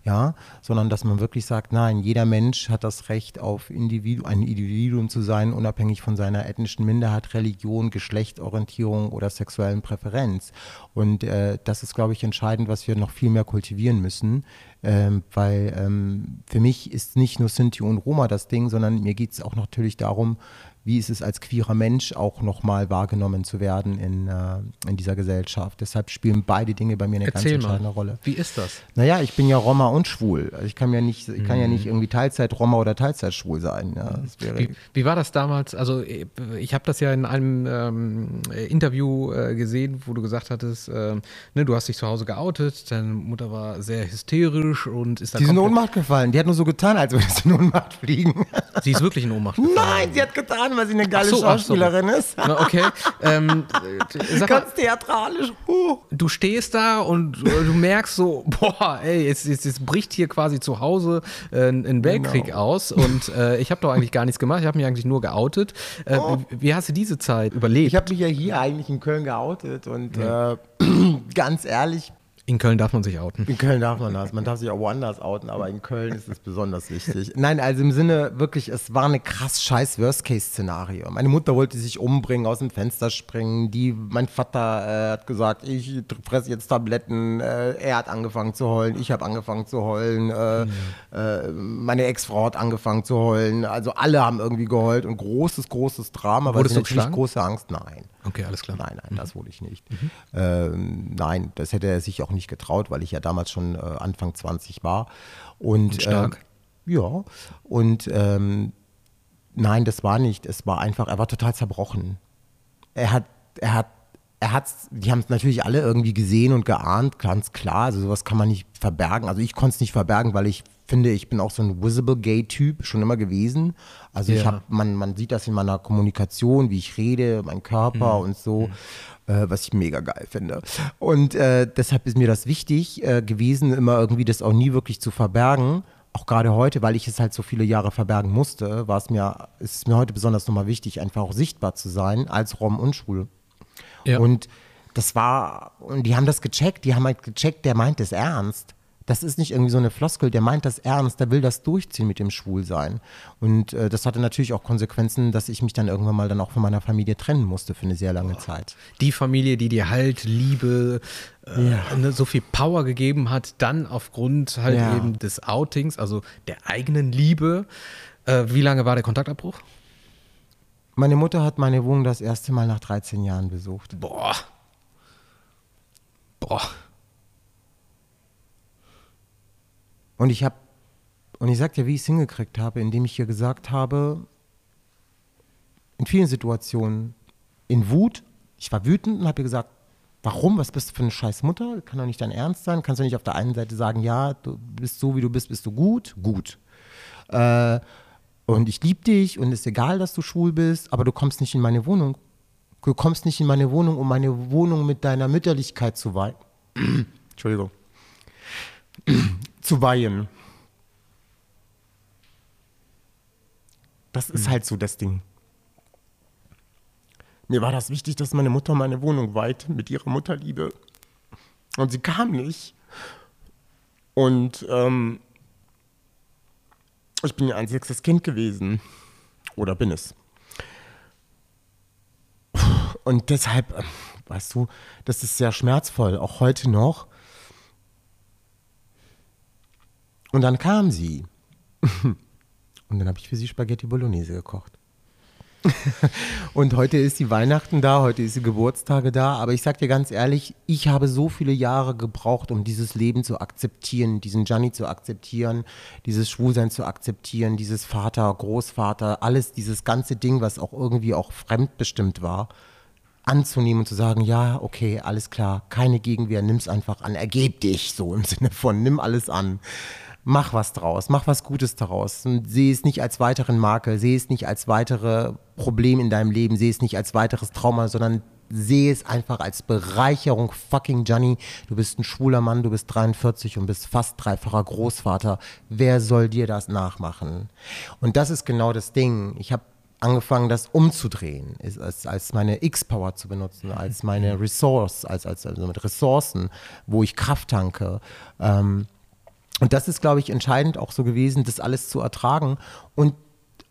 ja, sondern dass man wirklich sagt, nein, jeder Mensch hat das Recht auf Individu ein Individuum zu sein, unabhängig von seiner ethnischen Minderheit, Religion, Geschlechtorientierung oder sexuellen Präferenz. Und äh, das ist, glaube ich, entscheidend, was wir noch viel mehr kultivieren müssen, ähm, weil ähm, für mich ist nicht nur Sinti und Roma das Ding, sondern mir geht es auch natürlich darum, wie ist es als queerer Mensch auch nochmal wahrgenommen zu werden in, äh, in dieser Gesellschaft. Deshalb spielen beide Dinge bei mir eine Erzähl ganz entscheidende mal. Rolle. Wie ist das? Naja, ich bin ja Roma und schwul. Also ich kann ja nicht, ich kann ja nicht mhm. irgendwie Teilzeit-Roma oder Teilzeit-schwul sein. Ja, wie, wie, war das damals? Also ich habe das ja in einem ähm, Interview äh, gesehen, wo du gesagt hattest, äh, ne, du hast dich zu Hause geoutet, deine Mutter war sehr hysterisch und ist dann. Die ist in Ohnmacht gefallen. Die hat nur so getan, als würde sie in Ohnmacht fliegen. Sie ist wirklich in Ohnmacht gefallen. Nein, sie hat getan, weil sie eine geile so, Schauspielerin so. ist. Na, okay. Ähm, sag Ganz mal, theatralisch. Uh. Du stehst da und du merkst so, boah, ey, jetzt, jetzt, jetzt bricht hier quasi zu Hause äh, ein Weltkrieg genau. aus und äh, ich habe doch eigentlich gar nichts gemacht. Ich habe mich eigentlich nur geoutet. Äh, oh. wie hast du diese Zeit überlebt? Ich habe mich ja hier eigentlich in Köln geoutet und ja. Äh, ganz ehrlich, in Köln darf man sich outen. In Köln darf man das. Man darf sich auch woanders outen, aber in Köln ist es besonders wichtig. Nein, also im Sinne wirklich, es war eine krass scheiß Worst-Case-Szenario. Meine Mutter wollte sich umbringen, aus dem Fenster springen. Die, mein Vater äh, hat gesagt, ich fresse jetzt Tabletten. Äh, er hat angefangen zu heulen. Ich habe angefangen zu heulen. Äh, ja. meine Ex-Frau hat angefangen zu heulen. Also alle haben irgendwie geheult und großes, großes Drama. Wurdest du natürlich große Angst? Nein. Okay, alles klar. Nein, nein, mhm. das wurde ich nicht. Mhm. Ähm, nein, das hätte er sich auch nicht getraut, weil ich ja damals schon äh, Anfang 20 war. Und, und stark. Ähm, ja, und ähm, nein, das war nicht. Es war einfach, er war total zerbrochen. Er hat, er hat er hat's, die haben es natürlich alle irgendwie gesehen und geahnt, ganz klar. Also sowas kann man nicht verbergen. Also ich konnte es nicht verbergen, weil ich finde, ich bin auch so ein visible Gay-Typ schon immer gewesen. Also ich Ja. habe, man, man sieht das in meiner Kommunikation, wie ich rede, mein Körper und so, äh, was ich mega geil finde. Und äh, deshalb ist mir das wichtig äh, gewesen, immer irgendwie das auch nie wirklich zu verbergen. Auch gerade heute, weil ich es halt so viele Jahre verbergen musste, war es mir, ist es mir heute besonders nochmal wichtig, einfach auch sichtbar zu sein als Rom und Schwul. Ja. Und das war, und die haben das gecheckt, die haben halt gecheckt, der meint es ernst. Das ist nicht irgendwie so eine Floskel, der meint das ernst, der will das durchziehen mit dem Schwulsein. Und äh, das hatte natürlich auch Konsequenzen, dass ich mich dann irgendwann mal dann auch von meiner Familie trennen musste für eine sehr lange Zeit. die Familie, die dir halt Liebe, äh, ne, so viel Power gegeben hat, dann aufgrund halt Ja. eben des Outings, also der eigenen Liebe. Äh, wie lange war der Kontaktabbruch? Meine Mutter hat meine Wohnung das erste Mal nach 13 Jahren besucht. Boah. Boah. Und ich habe, und ich sag dir, wie ich es hingekriegt habe, indem ich ihr gesagt habe, in vielen Situationen, in Wut, ich war wütend und habe ihr gesagt, warum, was bist du für eine scheiß Mutter? Kann doch nicht dein Ernst sein. Kannst du nicht auf der einen Seite sagen, ja, du bist so, wie du bist, bist du gut? Gut. Äh, und ich liebe dich und ist egal, dass du schwul bist, aber du kommst nicht in meine Wohnung. Du kommst nicht in meine Wohnung, um meine Wohnung mit deiner Mütterlichkeit zu weihen. Entschuldigung. Zu weihen. Das ist halt so das Ding. Mir war das wichtig, dass meine Mutter meine Wohnung weiht mit ihrer Mutterliebe. Und sie kam nicht. Und ähm, ich bin ihr einziges Kind gewesen. Oder bin es. Und deshalb, äh, weißt du, das ist sehr schmerzvoll, auch heute noch. Und dann kam sie. Und dann habe ich für sie Spaghetti Bolognese gekocht. Und heute ist sie Weihnachten da, heute ist sie Geburtstage da. Aber ich sag dir ganz ehrlich, ich habe so viele Jahre gebraucht, um dieses Leben zu akzeptieren, diesen Gianni zu akzeptieren, dieses Schwulsein zu akzeptieren, dieses Vater, Großvater, alles, dieses ganze Ding, was auch irgendwie auch fremdbestimmt war, anzunehmen und zu sagen, ja, okay, alles klar, keine Gegenwehr, nimm's einfach an, ergeb dich, so im Sinne von, nimm alles an. Mach was draus, mach was Gutes daraus. Sehe es nicht als weiteren Makel, sehe es nicht als weitere Problem in deinem Leben, sehe es nicht als weiteres Trauma, sondern sehe es einfach als Bereicherung. Fucking Johnny, du bist ein schwuler Mann, du bist 43 und bist fast dreifacher Großvater. Wer soll dir das nachmachen? Und das ist genau das Ding. Ich habe angefangen, das umzudrehen, als, als meine X-Power zu benutzen, als meine Resource, als, als also mit Ressourcen, wo ich Kraft tanke. Ähm, und das ist, glaube ich, entscheidend auch so gewesen, das alles zu ertragen und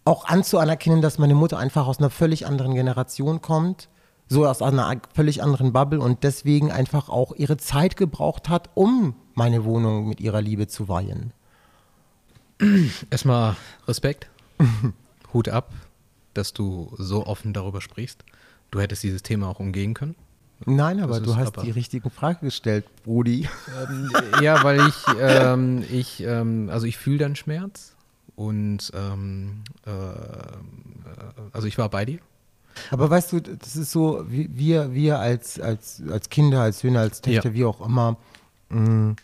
auch anzuerkennen, dass meine Mutter einfach aus einer völlig anderen Generation kommt, so aus einer völlig anderen Bubble und deswegen einfach auch ihre Zeit gebraucht hat, um meine Wohnung mit ihrer Liebe zu weihen. Erstmal Respekt. Hut ab, dass du so offen darüber sprichst. Du hättest dieses Thema auch umgehen können. Nein, aber du hast aber- die richtige Frage gestellt, Brudi. ja, weil ich, ähm, ich ähm, also ich fühle deinen Schmerz und ähm, äh, äh, also ich war bei dir. Aber weißt du, das ist so, wie- wir, wir als, als, als Kinder, als Söhne, als Töchter, Ja. wie auch immer, mh,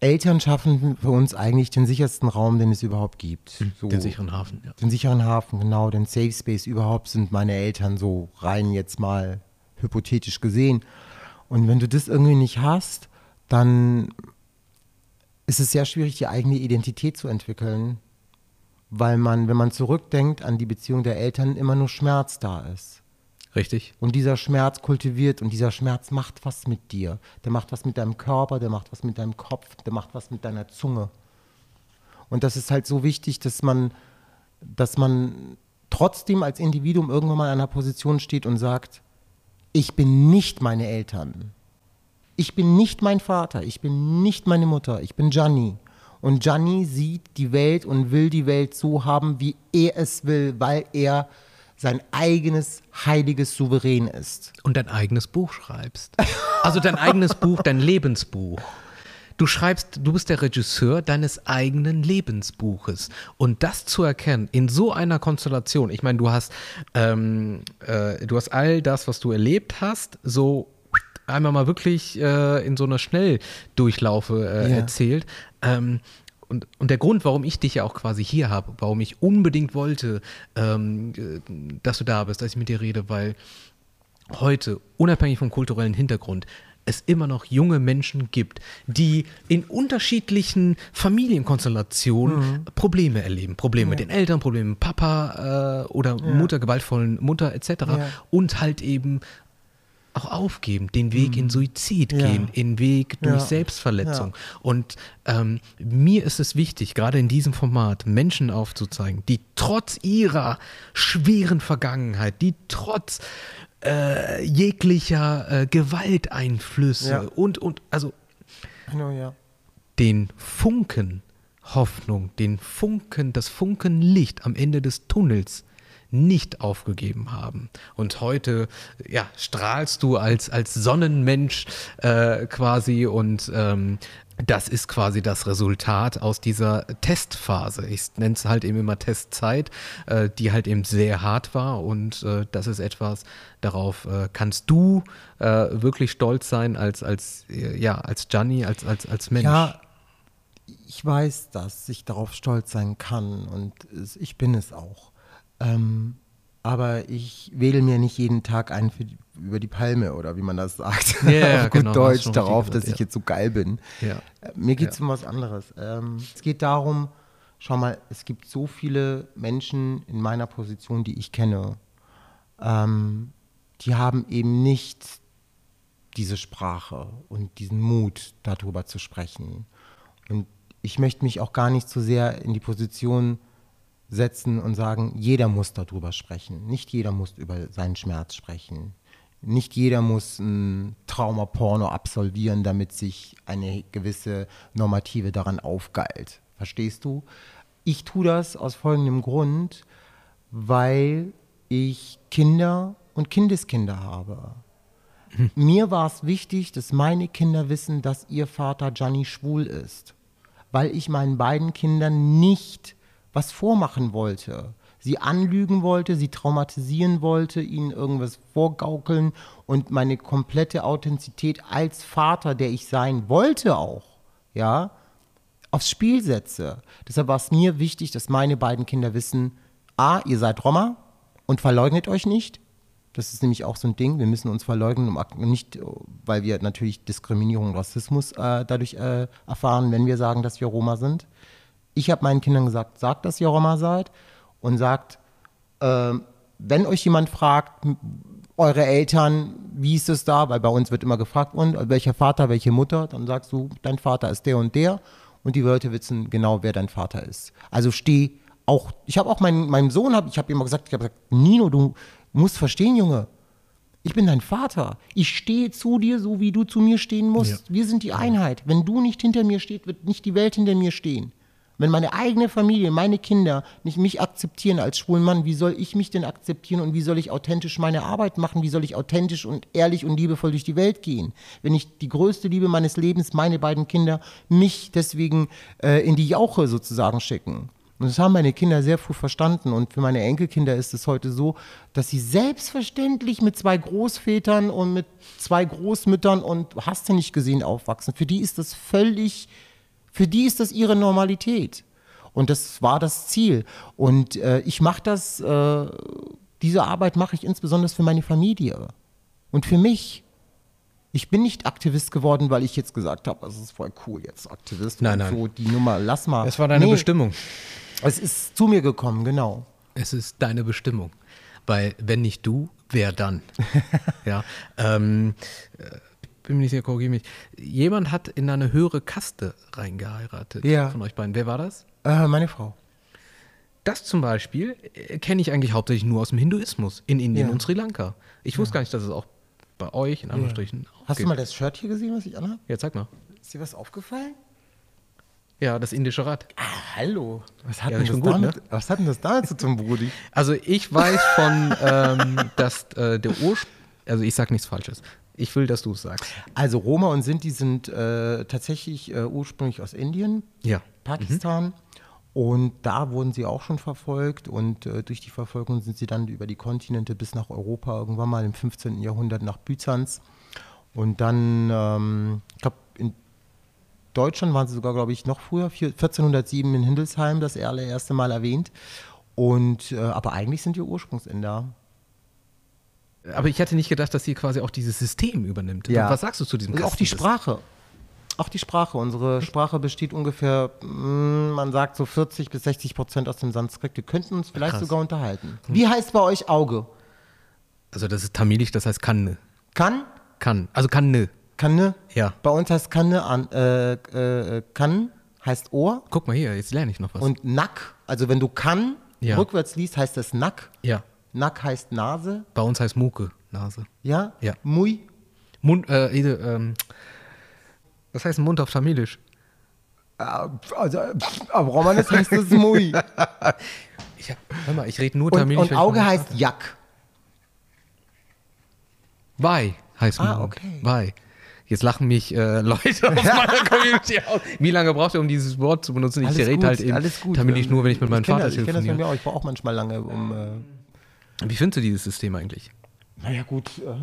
Eltern schaffen für uns eigentlich den sichersten Raum, den es überhaupt gibt. So, Den sicheren Hafen, ja. den sicheren Hafen, genau, den Safe Space überhaupt sind meine Eltern so rein jetzt mal hypothetisch gesehen. Und wenn du das irgendwie nicht hast, dann ist es sehr schwierig, die eigene Identität zu entwickeln, weil man, wenn man zurückdenkt an die Beziehung der Eltern, immer nur Schmerz da ist. Richtig. Und dieser Schmerz kultiviert und dieser Schmerz macht was mit dir. Der macht was mit deinem Körper, der macht was mit deinem Kopf, der macht was mit deiner Zunge. Und das ist halt so wichtig, dass man, dass man trotzdem als Individuum irgendwann mal in einer Position steht und sagt, ich bin nicht meine Eltern. Ich bin nicht mein Vater, ich bin nicht meine Mutter, ich bin Gianni. Und Gianni sieht die Welt und will die Welt so haben, wie er es will, weil er sein eigenes heiliges Souverän ist. Und dein eigenes Buch schreibst. Also dein eigenes Buch, dein Lebensbuch. Du schreibst, du bist der Regisseur deines eigenen Lebensbuches. Und das zu erkennen in so einer Konstellation, ich meine, du hast, ähm, äh, du hast all das, was du erlebt hast, so einmal mal wirklich äh, in so einer Schnelldurchlaufe äh, Ja. erzählt. Ähm, und, und der Grund, warum ich dich ja auch quasi hier habe, warum ich unbedingt wollte, ähm, äh, dass du da bist, dass ich mit dir rede, weil heute, unabhängig vom kulturellen Hintergrund, es immer noch junge Menschen gibt, die in unterschiedlichen Familienkonstellationen Probleme erleben. Probleme mit den Eltern, Probleme mit Papa äh, oder Mutter, gewaltvollen Mutter etc. Ja. Und halt eben auch aufgeben, den Weg in Suizid Ja. gehen, den Weg durch Ja. Selbstverletzung. Und ähm, mir ist es wichtig, gerade in diesem Format Menschen aufzuzeigen, die trotz ihrer schweren Vergangenheit, die trotz äh, jeglicher äh, Gewalteinflüsse Ja. und, und, also Genau, ja. den Funken Hoffnung, den Funken, das Funken Licht am Ende des Tunnels nicht aufgegeben haben. Und heute ja, strahlst du als, als Sonnenmensch äh, quasi und ähm, das ist quasi das Resultat aus dieser Testphase. Ich nenne es halt eben immer Testzeit, äh, die halt eben sehr hart war und äh, das ist etwas, darauf äh, kannst du äh, wirklich stolz sein als, als, äh, ja, als Gianni, als, als, als Mensch. Ja, ich weiß, dass ich darauf stolz sein kann und ich bin es auch. Ähm, aber ich wähle mir nicht jeden Tag einen die, über die Palme oder wie man das sagt. Ja, ja, Auf gut genau, Deutsch darauf, dass ich ja. jetzt so geil bin. Ja. Äh, Mir geht es um was anderes. Ähm, es geht darum, schau mal, es gibt so viele Menschen in meiner Position, die ich kenne, ähm, die haben eben nicht diese Sprache und diesen Mut, darüber zu sprechen. Und ich möchte mich auch gar nicht so sehr in die Position setzen und sagen, jeder muss darüber sprechen. Nicht jeder muss über seinen Schmerz sprechen. Nicht jeder muss ein Traumaporno absolvieren, damit sich eine gewisse Normative daran aufgeilt. Verstehst du? Ich tue das aus folgendem Grund, weil ich Kinder und Kindeskinder habe. Mir war es wichtig, dass meine Kinder wissen, dass ihr Vater Gianni schwul ist, weil ich meinen beiden Kindern nicht was vormachen wollte, sie anlügen wollte, sie traumatisieren wollte, ihnen irgendwas vorgaukeln und meine komplette Authentizität als Vater, der ich sein wollte auch, ja, aufs Spiel setze. Deshalb war es mir wichtig, dass meine beiden Kinder wissen, a, ihr seid Roma und verleugnet euch nicht. Das ist nämlich auch so ein Ding. Wir müssen uns verleugnen, um nicht, weil wir natürlich Diskriminierung und Rassismus äh, dadurch äh, erfahren, wenn wir sagen, dass wir Roma sind. Ich habe meinen Kindern gesagt, sagt, dass ihr Roma seid und sagt, ähm, wenn euch jemand fragt, eure Eltern, wie ist es da? Weil bei uns wird immer gefragt, und welcher Vater, welche Mutter? Dann sagst du, dein Vater ist der und der. Und die Leute wissen genau, wer dein Vater ist. Also steh auch, ich habe auch meinen, meinem Sohn, hab, ich habe immer gesagt, ich habe gesagt, Nino, du musst verstehen, Junge, ich bin dein Vater. Ich stehe zu dir, so wie du zu mir stehen musst. Ja. Wir sind die Einheit. Wenn du nicht hinter mir stehst, wird nicht die Welt hinter mir stehen. Wenn meine eigene Familie, meine Kinder nicht mich akzeptieren als schwulen Mann, wie soll ich mich denn akzeptieren und wie soll ich authentisch meine Arbeit machen? Wie soll ich authentisch und ehrlich und liebevoll durch die Welt gehen? Wenn ich die größte Liebe meines Lebens, meine beiden Kinder, mich deswegen äh, in die Jauche sozusagen schicken. Und das haben meine Kinder sehr früh verstanden. Und für meine Enkelkinder ist es heute so, dass sie selbstverständlich mit zwei Großvätern und mit zwei Großmüttern und hast du nicht gesehen aufwachsen. Für die ist das völlig, für die ist das ihre Normalität. Und das war das Ziel. Und äh, ich mache das, äh, diese Arbeit mache ich insbesondere für meine Familie und für mich. Ich bin nicht Aktivist geworden, weil ich jetzt gesagt habe, es ist voll cool jetzt Aktivist. Nein, nein. So, die Nummer, lass mal. Es war deine Nee, Bestimmung. Es ist zu mir gekommen, genau. Es ist deine Bestimmung. Weil wenn nicht du, wer dann? ja. Ähm, äh, bin mir nicht sicher, korrigiere mich. Jemand hat in eine höhere Kaste reingeheiratet Ja. von euch beiden. Wer war das? Äh, meine Frau. Das zum Beispiel äh, kenne ich eigentlich hauptsächlich nur aus dem Hinduismus in Indien Ja. und Sri Lanka. Ich wusste gar nicht, dass es auch bei euch in Anführungsstrichen auch Hast gibt. du mal das Shirt hier gesehen, was ich anhabe? Ja, zeig mal. Ist dir was aufgefallen? Ja, das indische Rad. Hallo. Was hat, Ja, denn, das gut, damit, ne? was hat denn das damit zu tun, Brudi? Also ich weiß von, ähm, dass äh, der Ursprung, also ich sag nichts Falsches. Ich will, dass du es sagst. Also Roma und Sinti sind äh, tatsächlich äh, ursprünglich aus Indien, Ja. Pakistan. Und da wurden sie auch schon verfolgt und äh, durch die Verfolgung sind sie dann über die Kontinente bis nach Europa, irgendwann mal im 15. Jahrhundert nach Byzanz. Und dann, ähm, ich glaube, in Deutschland waren sie sogar, glaube ich, noch früher, vier- 1407 in Hindelsheim, das allererste Mal erwähnt. Und, äh, aber eigentlich sind die Ursprungsinder. Aber ich hätte nicht gedacht, dass sie quasi auch dieses System übernimmt. Ja. Was sagst du zu diesem Und auch die? Sprache. Auch die Sprache. Unsere Sprache besteht ungefähr, mm, man sagt so 40 bis 60 Prozent aus dem Sanskrit. Wir könnten uns vielleicht Krass. sogar unterhalten. Wie heißt bei euch Auge? Also das ist tamilisch, das heißt kann. Kann? Kann. Also kann ne. Kanne? Ja. Bei uns heißt Kanne an, äh, äh, kann heißt Ohr Guck mal hier, jetzt lerne ich noch was. und Nack, also wenn du kann Ja. rückwärts liest, heißt das Nack. ja. Nack heißt Nase, Bei uns heißt Muke, Nase. ja? Ja. Mui, Mund, äh, ähm, was heißt Mund auf Tamilisch? äh, also äh, aber Romanes heißt es Mui. Ich hab, hör mal, ich rede nur Und, Tamilisch. und ich Auge heißt Jack. Vai heißt Ah, Mund. okay. Vai. Jetzt lachen mich äh, Leute aus meiner Community aus. Wie lange braucht ihr, um dieses Wort zu benutzen? Ich rede halt eben alles gut. Tamilisch nur, wenn ich mit meinem Vater das, Ich kenne das von telefoniere. mir auch. Ich brauche auch manchmal lange, um. Äh, Wie findest du dieses System eigentlich? naja, gut. Äh,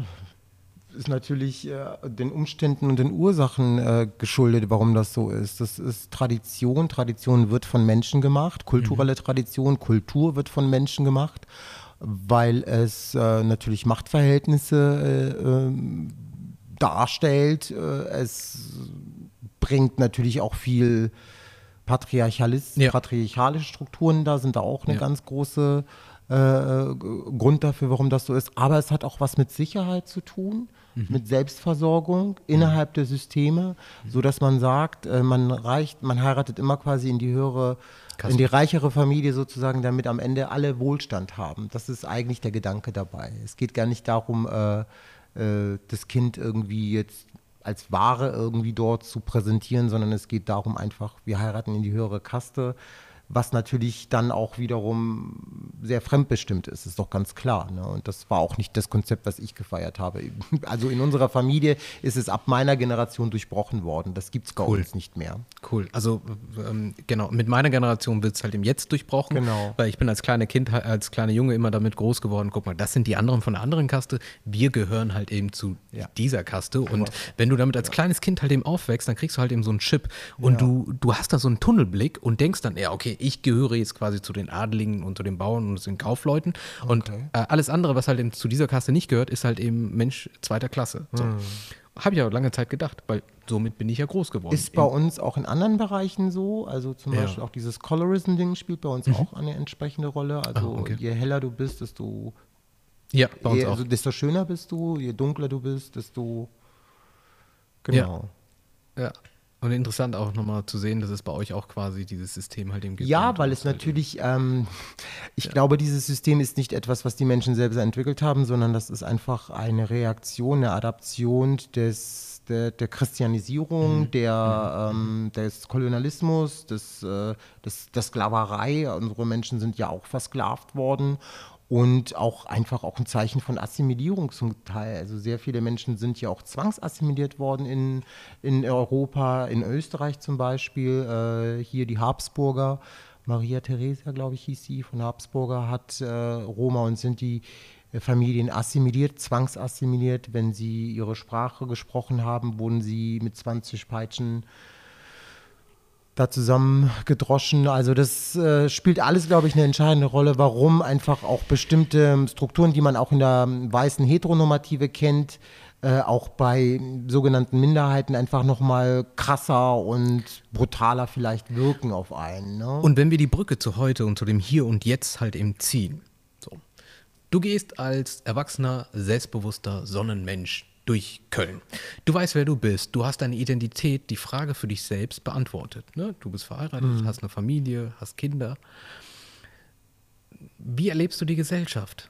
ist natürlich äh, den Umständen und den Ursachen äh, geschuldet, warum das so ist. Das ist Tradition. Tradition wird von Menschen gemacht. Kulturelle Tradition, Kultur wird von Menschen gemacht, weil es äh, natürlich Machtverhältnisse äh, ähm, darstellt. Äh, es bringt natürlich auch viel Patriarchalis Ja. patriarchalische Strukturen da, sind da auch eine Ja. ganz große äh, äh, Grund dafür, warum das so ist. Aber es hat auch was mit Sicherheit zu tun, Mhm. mit Selbstversorgung innerhalb der Systeme, so dass man sagt, äh, man reicht, man heiratet immer quasi in die höhere, Kaste. in die reichere Familie sozusagen, damit am Ende alle Wohlstand haben. Das ist eigentlich der Gedanke dabei. Es geht gar nicht darum, äh, das Kind irgendwie jetzt als Ware irgendwie dort zu präsentieren, sondern es geht darum einfach, wir heiraten in die höhere Kaste, was natürlich dann auch wiederum sehr fremdbestimmt ist, ist doch ganz klar. Ne? Und das war auch nicht das Konzept, was ich gefeiert habe. Also in unserer Familie ist es ab meiner Generation durchbrochen worden. Das gibt es bei Cool. uns nicht mehr. Cool. Also ähm, genau, mit meiner Generation wird es halt im Jetzt durchbrochen. Genau. Weil ich bin als kleine Kind, als kleiner Junge immer damit groß geworden. Guck mal, das sind die anderen von der anderen Kaste. Wir gehören halt eben zu Ja. dieser Kaste. Und wenn du damit als kleines Kind halt eben aufwächst, dann kriegst du halt eben so einen Chip. Und du, du hast da so einen Tunnelblick und denkst dann, ja, okay, ich gehöre jetzt quasi zu den Adeligen und zu den Bauern und zu den Kaufleuten. Und Okay. äh, alles andere, was halt eben zu dieser Kaste nicht gehört, ist halt eben Mensch zweiter Klasse. So. Hm. Habe ich ja lange Zeit gedacht, weil somit bin ich ja groß geworden. Ist bei uns auch in anderen Bereichen so. Also zum Ja. Mhm. Beispiel auch dieses Colorism-Ding spielt bei uns auch eine entsprechende Rolle. Also Ah, okay. je heller du bist, desto, ja, bei uns je, auch. also desto schöner bist du, je dunkler du bist, desto genau. Ja. Und interessant auch nochmal zu sehen, dass es bei euch auch quasi dieses System halt eben gibt. Ja, weil es halt natürlich, ähm, ich glaube, dieses System ist nicht etwas, was die Menschen selbst entwickelt haben, sondern das ist einfach eine Reaktion, eine Adaption des, der, der Christianisierung, der, ähm, des Kolonialismus, des, äh, des, der Sklaverei. Unsere Menschen sind ja auch versklavt worden. Und auch einfach auch ein Zeichen von Assimilierung zum Teil. Also sehr viele Menschen sind ja auch zwangsassimiliert worden in, in Europa, in Österreich zum Beispiel. Äh, hier die Habsburger, Maria Theresia, glaube ich, hieß sie, von Habsburger, hat äh, Roma und Sinti äh, Familien assimiliert, zwangsassimiliert. Wenn sie ihre Sprache gesprochen haben, wurden sie mit 20 Peitschen da zusammengedroschen. Also das äh, spielt alles, glaube ich, eine entscheidende Rolle, warum einfach auch bestimmte Strukturen, die man auch in der ähm, weißen Heteronormative kennt, äh, auch bei sogenannten Minderheiten einfach nochmal krasser und brutaler vielleicht wirken auf einen. Ne? Und wenn wir die Brücke zu heute und zu dem Hier und Jetzt halt eben ziehen. So. Du gehst als erwachsener, selbstbewusster Sonnenmensch durch Köln. Du weißt, wer du bist. Du hast deine Identität, die Frage für dich selbst beantwortet. Ne? Du bist verheiratet, hast eine Familie, hast Kinder. Wie erlebst du die Gesellschaft?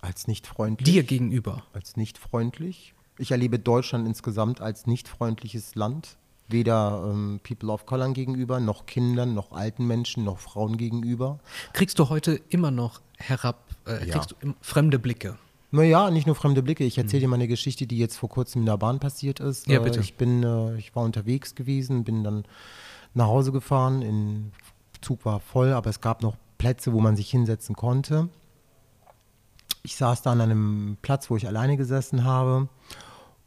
als nicht freundlich. Dir gegenüber. als nicht freundlich. Ich erlebe Deutschland insgesamt als nicht freundliches Land. Weder ähm, People of Color gegenüber, noch Kindern, noch alten Menschen, noch Frauen gegenüber. Kriegst du heute immer noch herab, äh, Ja. kriegst du fremde Blicke? Naja, nicht nur fremde Blicke. Ich erzähle dir mal eine Geschichte, die jetzt vor kurzem in der Bahn passiert ist. Ja, Äh, bitte. Ich bin, äh, ich war unterwegs gewesen, bin dann nach Hause gefahren. In, Zug war voll, aber es gab noch Plätze, wo man sich hinsetzen konnte. Ich saß da an einem Platz, wo ich alleine gesessen habe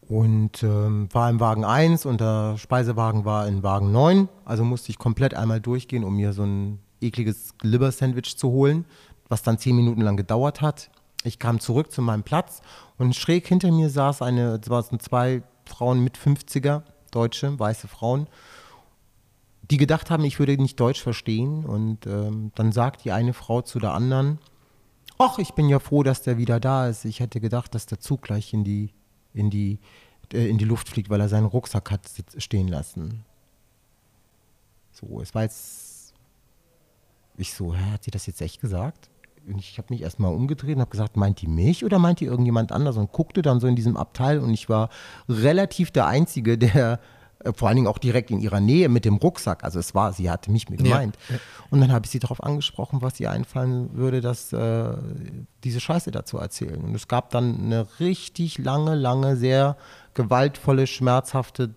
und ähm, war im Wagen 1 und der Speisewagen war in Wagen 9. Also musste ich komplett einmal durchgehen, um mir so ein ekliges Liver-Sandwich zu holen, was dann zehn Minuten lang gedauert hat. Ich kam zurück zu meinem Platz und schräg hinter mir saß eine, es zwei Frauen mit 50er, deutsche, weiße Frauen, die gedacht haben, ich würde nicht Deutsch verstehen. Und ähm, dann sagt die eine Frau zu der anderen, ach, ich bin ja froh, dass der wieder da ist. Ich hätte gedacht, dass der Zug gleich in die, in die, äh, in die Luft fliegt, weil er seinen Rucksack hat stehen lassen. So, es war jetzt. Ich so, hä, hat sie das jetzt echt gesagt? Und ich habe mich erstmal umgedreht und habe gesagt, meint die mich oder meint die irgendjemand anders? Und guckte dann so in diesem Abteil und ich war relativ der Einzige, der äh, vor allen Dingen auch direkt in ihrer Nähe mit dem Rucksack, also es war, sie hatte mich gemeint. Und dann habe ich sie darauf angesprochen, was ihr einfallen würde, dass äh, diese Scheiße dazu erzählen. Und es gab dann eine richtig lange, lange, sehr gewaltvolle, schmerzhafte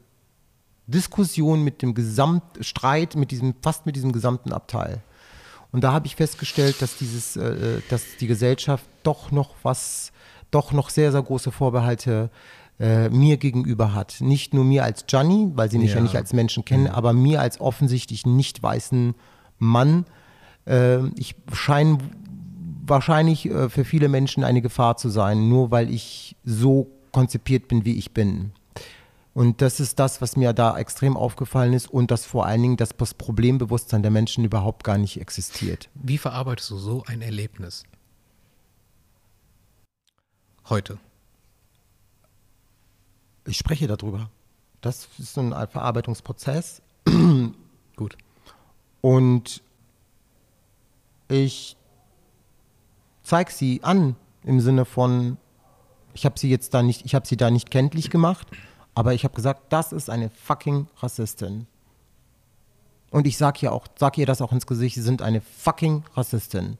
Diskussion mit dem Gesamtstreit, mit diesem, fast mit diesem gesamten Abteil. Und da habe ich festgestellt, dass dieses, äh, dass die Gesellschaft doch noch was, doch noch sehr, sehr große Vorbehalte äh, mir gegenüber hat. Nicht nur mir als Gianni, weil sie mich ja, Ja. nicht als Menschen kennen, aber mir als offensichtlich nicht weißen Mann. Äh, ich scheine wahrscheinlich äh, für viele Menschen eine Gefahr zu sein, nur weil ich so konzipiert bin, wie ich bin. Und das ist das, was mir da extrem aufgefallen ist und dass vor allen Dingen das Problembewusstsein der Menschen überhaupt gar nicht existiert. Wie verarbeitest du so ein Erlebnis? Heute. Ich spreche darüber. Das ist ein Verarbeitungsprozess Gut. und ich zeige sie an im Sinne von, ich habe sie jetzt da nicht, ich habe sie da nicht kenntlich gemacht, aber ich habe gesagt, das ist eine fucking Rassistin. Und ich sage ihr auch, sag ihr das auch ins Gesicht, sie sind eine fucking Rassistin.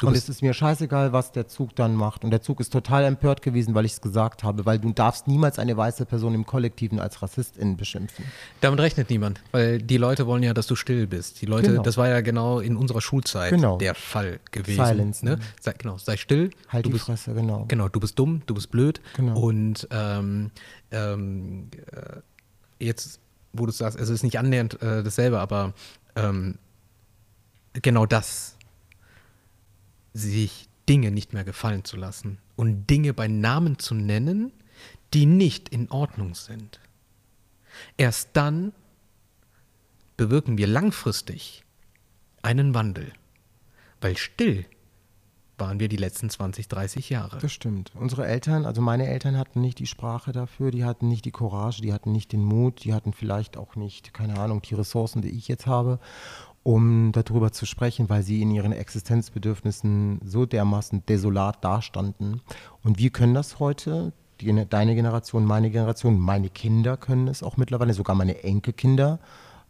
Du und es ist mir scheißegal, was der Zug dann macht. Und der Zug ist total empört gewesen, weil ich es gesagt habe, weil du darfst niemals eine weiße Person im Kollektiven als Rassistin beschimpfen. Damit rechnet niemand, weil die Leute wollen ja, dass du still bist. Die Leute, Genau. das war ja genau in unserer Schulzeit Genau. der Fall gewesen. Silencen. Ne? Sei, genau, sei still. Halt du die bist, Fresse, genau. Genau, du bist dumm, du bist blöd. Genau. Und ähm, ähm, äh, jetzt, wo du sagst, es ist nicht annähernd äh, dasselbe, aber ähm, genau das, sich Dinge nicht mehr gefallen zu lassen und Dinge bei Namen zu nennen, die nicht in Ordnung sind. Erst dann bewirken wir langfristig einen Wandel, weil still waren wir die letzten 20, 30 Jahre. Das stimmt. Unsere Eltern, also meine Eltern hatten nicht die Sprache dafür, die hatten nicht die Courage, die hatten nicht den Mut, die hatten vielleicht auch nicht, keine Ahnung, die Ressourcen, die ich jetzt habe, um darüber zu sprechen, weil sie in ihren Existenzbedürfnissen so dermaßen desolat dastanden. Und wir können das heute, die, deine Generation, meine Generation, meine Kinder können es auch mittlerweile, sogar meine Enkelkinder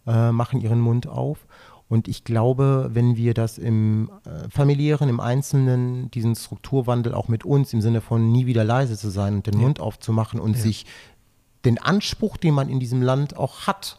äh, machen ihren Mund auf. Und ich glaube, wenn wir das im äh, familiären, im Einzelnen, diesen Strukturwandel auch mit uns im Sinne von nie wieder leise zu sein und den Mund aufzumachen und sich den Anspruch, den man in diesem Land auch hat,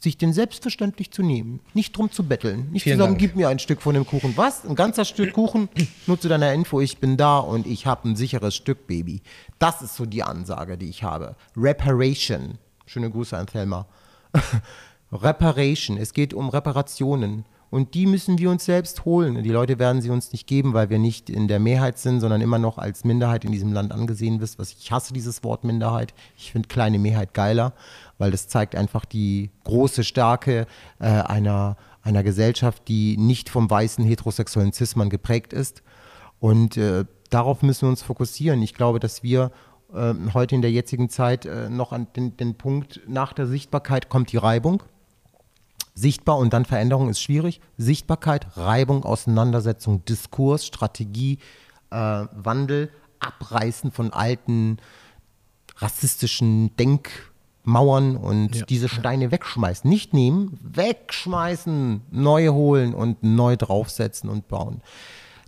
sich den selbstverständlich zu nehmen, nicht drum zu betteln, nicht Vielen zu sagen, Dank. gib mir ein Stück von dem Kuchen. Was? Ein ganzer Stück Kuchen? Nur zu deiner Info, ich bin da und ich habe ein sicheres Stück, Baby. Das ist so die Ansage, die ich habe. Reparation. Schöne Grüße an Thelma. Reparation. Es geht um Reparationen. Und die müssen wir uns selbst holen. Die Leute werden sie uns nicht geben, weil wir nicht in der Mehrheit sind, sondern immer noch als Minderheit in diesem Land angesehen wirst. Was ich hasse dieses Wort Minderheit. Ich finde kleine Mehrheit geiler, weil das zeigt einfach die große Stärke äh, einer, einer Gesellschaft, die nicht vom weißen heterosexuellen Cis-Mann geprägt ist. Und äh, darauf müssen wir uns fokussieren. Ich glaube, dass wir äh, heute in der jetzigen Zeit äh, noch an den, den Punkt, nach der Sichtbarkeit kommt die Reibung. Sichtbar und dann Veränderung ist schwierig. Sichtbarkeit, Reibung, Auseinandersetzung, Diskurs, Strategie, äh, Wandel, Abreißen von alten rassistischen Denkmauern und Ja. diese Steine wegschmeißen. Nicht nehmen, wegschmeißen, neu holen und neu draufsetzen und bauen.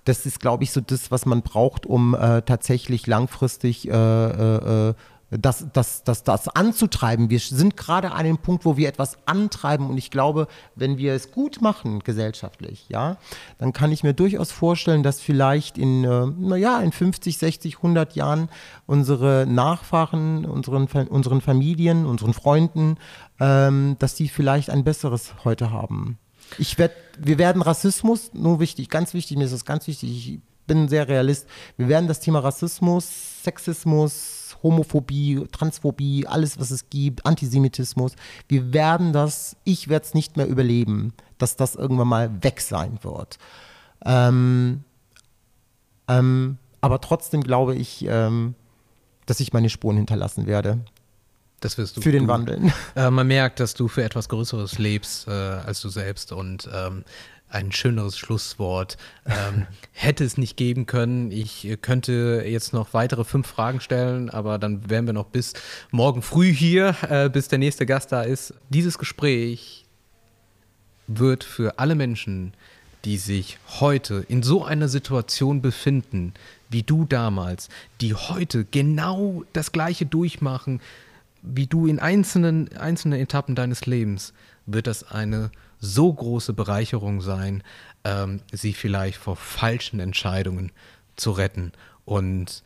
das ist, glaube ich, so das, was man braucht, um äh, tatsächlich langfristig äh, äh, äh das, das, das, das anzutreiben. Wir sind gerade an dem Punkt, wo wir etwas antreiben und ich glaube, wenn wir es gut machen gesellschaftlich, ja, dann kann ich mir durchaus vorstellen, dass vielleicht in, äh, naja, in 50, 60, 100 Jahren unsere Nachfahren, unseren, unseren Familien, unseren Freunden, ähm, dass die vielleicht ein besseres heute haben. Ich werd, wir werden Rassismus, nur wichtig, ganz wichtig, mir ist das ganz wichtig, ich bin sehr realist, wir werden das Thema Rassismus, Sexismus, Homophobie, Transphobie, alles, was es gibt, Antisemitismus. Wir werden das, ich werde es nicht mehr überleben, dass das irgendwann mal weg sein wird. Ähm, ähm, aber trotzdem glaube ich, ähm, dass ich meine Spuren hinterlassen werde. Das wirst du. Für den Wandel. Äh, man merkt, dass du für etwas Größeres lebst äh, als du selbst und ähm, ein schöneres Schlusswort ähm, hätte es nicht geben können. Ich könnte jetzt noch weitere fünf Fragen stellen, aber dann wären wir noch bis morgen früh hier, äh, bis der nächste Gast da ist. Dieses Gespräch wird für alle Menschen, die sich heute in so einer Situation befinden, wie du damals, die heute genau das Gleiche durchmachen, wie du in einzelnen, einzelnen Etappen deines Lebens, wird das eine so große Bereicherung sein, ähm, sie vielleicht vor falschen Entscheidungen zu retten. Und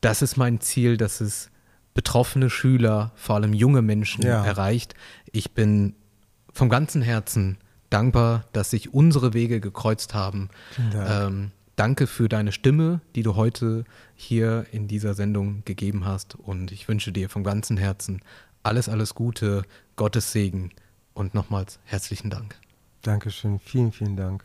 das ist mein Ziel, dass es betroffene Schüler, vor allem junge Menschen ja. erreicht. Ich bin vom ganzen Herzen dankbar, dass sich unsere Wege gekreuzt haben. Ähm, danke für deine Stimme, die du heute hier in dieser Sendung gegeben hast. Und ich wünsche dir vom ganzen Herzen alles, alles Gute, Gottes Segen und nochmals herzlichen Dank. Dankeschön, vielen, vielen Dank.